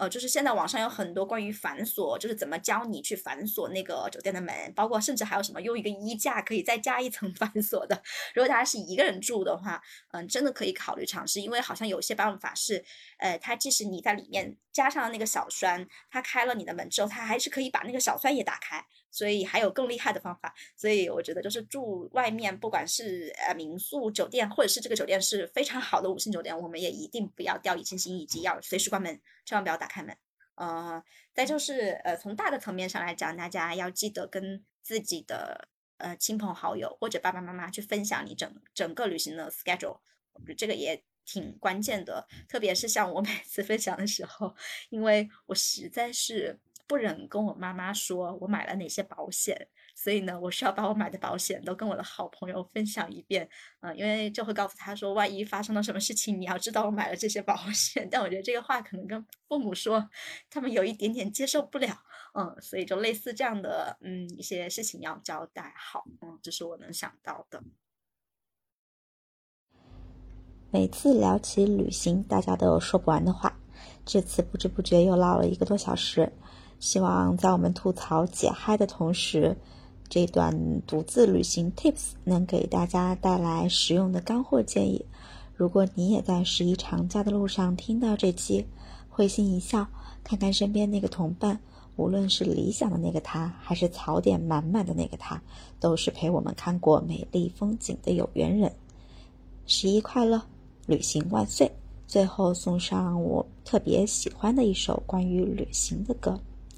呃，就是现在网上有很多关于反锁，就是怎么教你去反锁那个酒店的门，包括甚至还有什么用一个衣架可以再加一层 反锁的。如果大家是一个人住的话，嗯，真的可以考虑尝试，因为好像有些办法是，呃，它即使你在里面加上了那个小栓，它开了你的门之后，它还是可以把那个小栓也打开。所以还有更厉害的方法，所以我觉得就是住外面，不管是呃民宿、酒店，或者是这个酒店是非常好的五星酒店，我们也一定不要掉以轻心，以及要随时关门，千万不要打开门。呃，再就是呃从大的层面上来讲，大家要记得跟自己的呃亲朋好友或者爸爸妈妈去分享你整整个旅行的 schedule，我觉得这个也挺关键的，特别是像我每次分享的时候，因为我实在是。不忍跟我妈妈说我买了哪些保险，所以呢，我需要把我买的保险都跟我的好朋友分享一遍，嗯，因为就会告诉他说，万一发生了什么事情，你要知道我买了这些保险。但我觉得这个话可能跟父母说，他们有一点点接受不了，嗯，所以就类似这样的，嗯，一些事情要交代好，嗯，这是我能想到的。每次聊起旅行，大家都有说不完的话，这次不知不觉又唠了一个多小时。希望在我们吐槽解嗨的同时，这段独自旅行 Tips 能给大家带来实用的干货建议。如果你也在十一长假的路上听到这期，会心一笑，看看身边那个同伴，无论是理想的那个他，还是槽点满满的那个他，都是陪我们看过美丽风景的有缘人。十一快乐，旅行万岁！最后送上我特别喜欢的一首关于旅行的歌。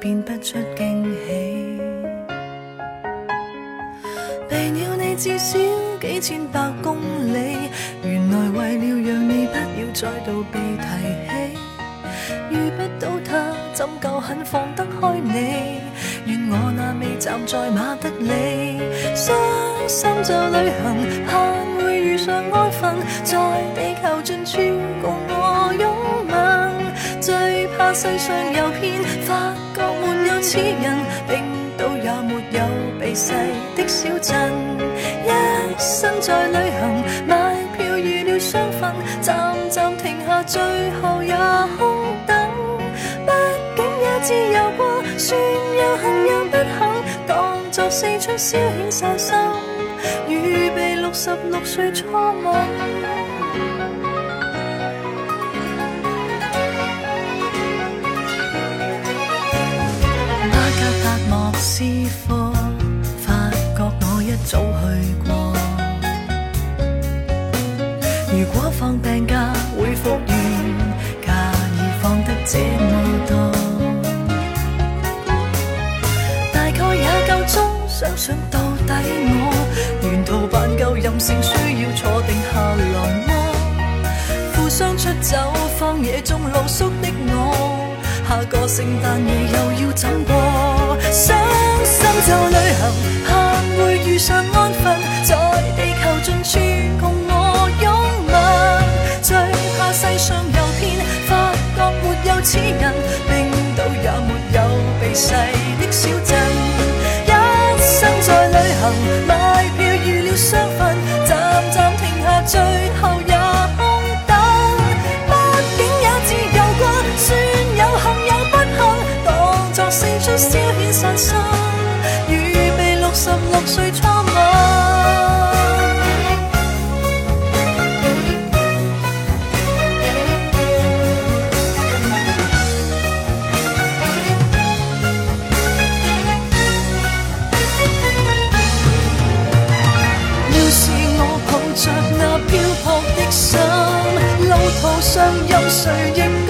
变不出惊喜。避了你至少几千百公里，原来为了让你不要再度被提起。遇不到他，怎够肯放得开你？愿我那未站在马德里，伤心就旅行，盼会遇上安分，在地球尽处共我拥吻。最怕世上有偏，发觉没有此人，冰岛也没有避世的小镇。一生在旅行，买票预了双份，站站停下，最后也空等。毕竟也自由过，算有幸有不幸，当作四出消遣散心，预备六十六岁初吻。知否发觉我一早去过？如果放病假会复原，假已放得这么多，大概也够钟想想到底我沿途扮够任性，需要坐定下来么？负伤出走荒野中露宿的我。下个圣诞夜又要怎过？伤心就旅行，盼会遇上安分，在地球尽处共我拥吻。最怕世上有偏，发觉没有此人，冰岛也没有避世的小镇。一生在旅行，任谁亦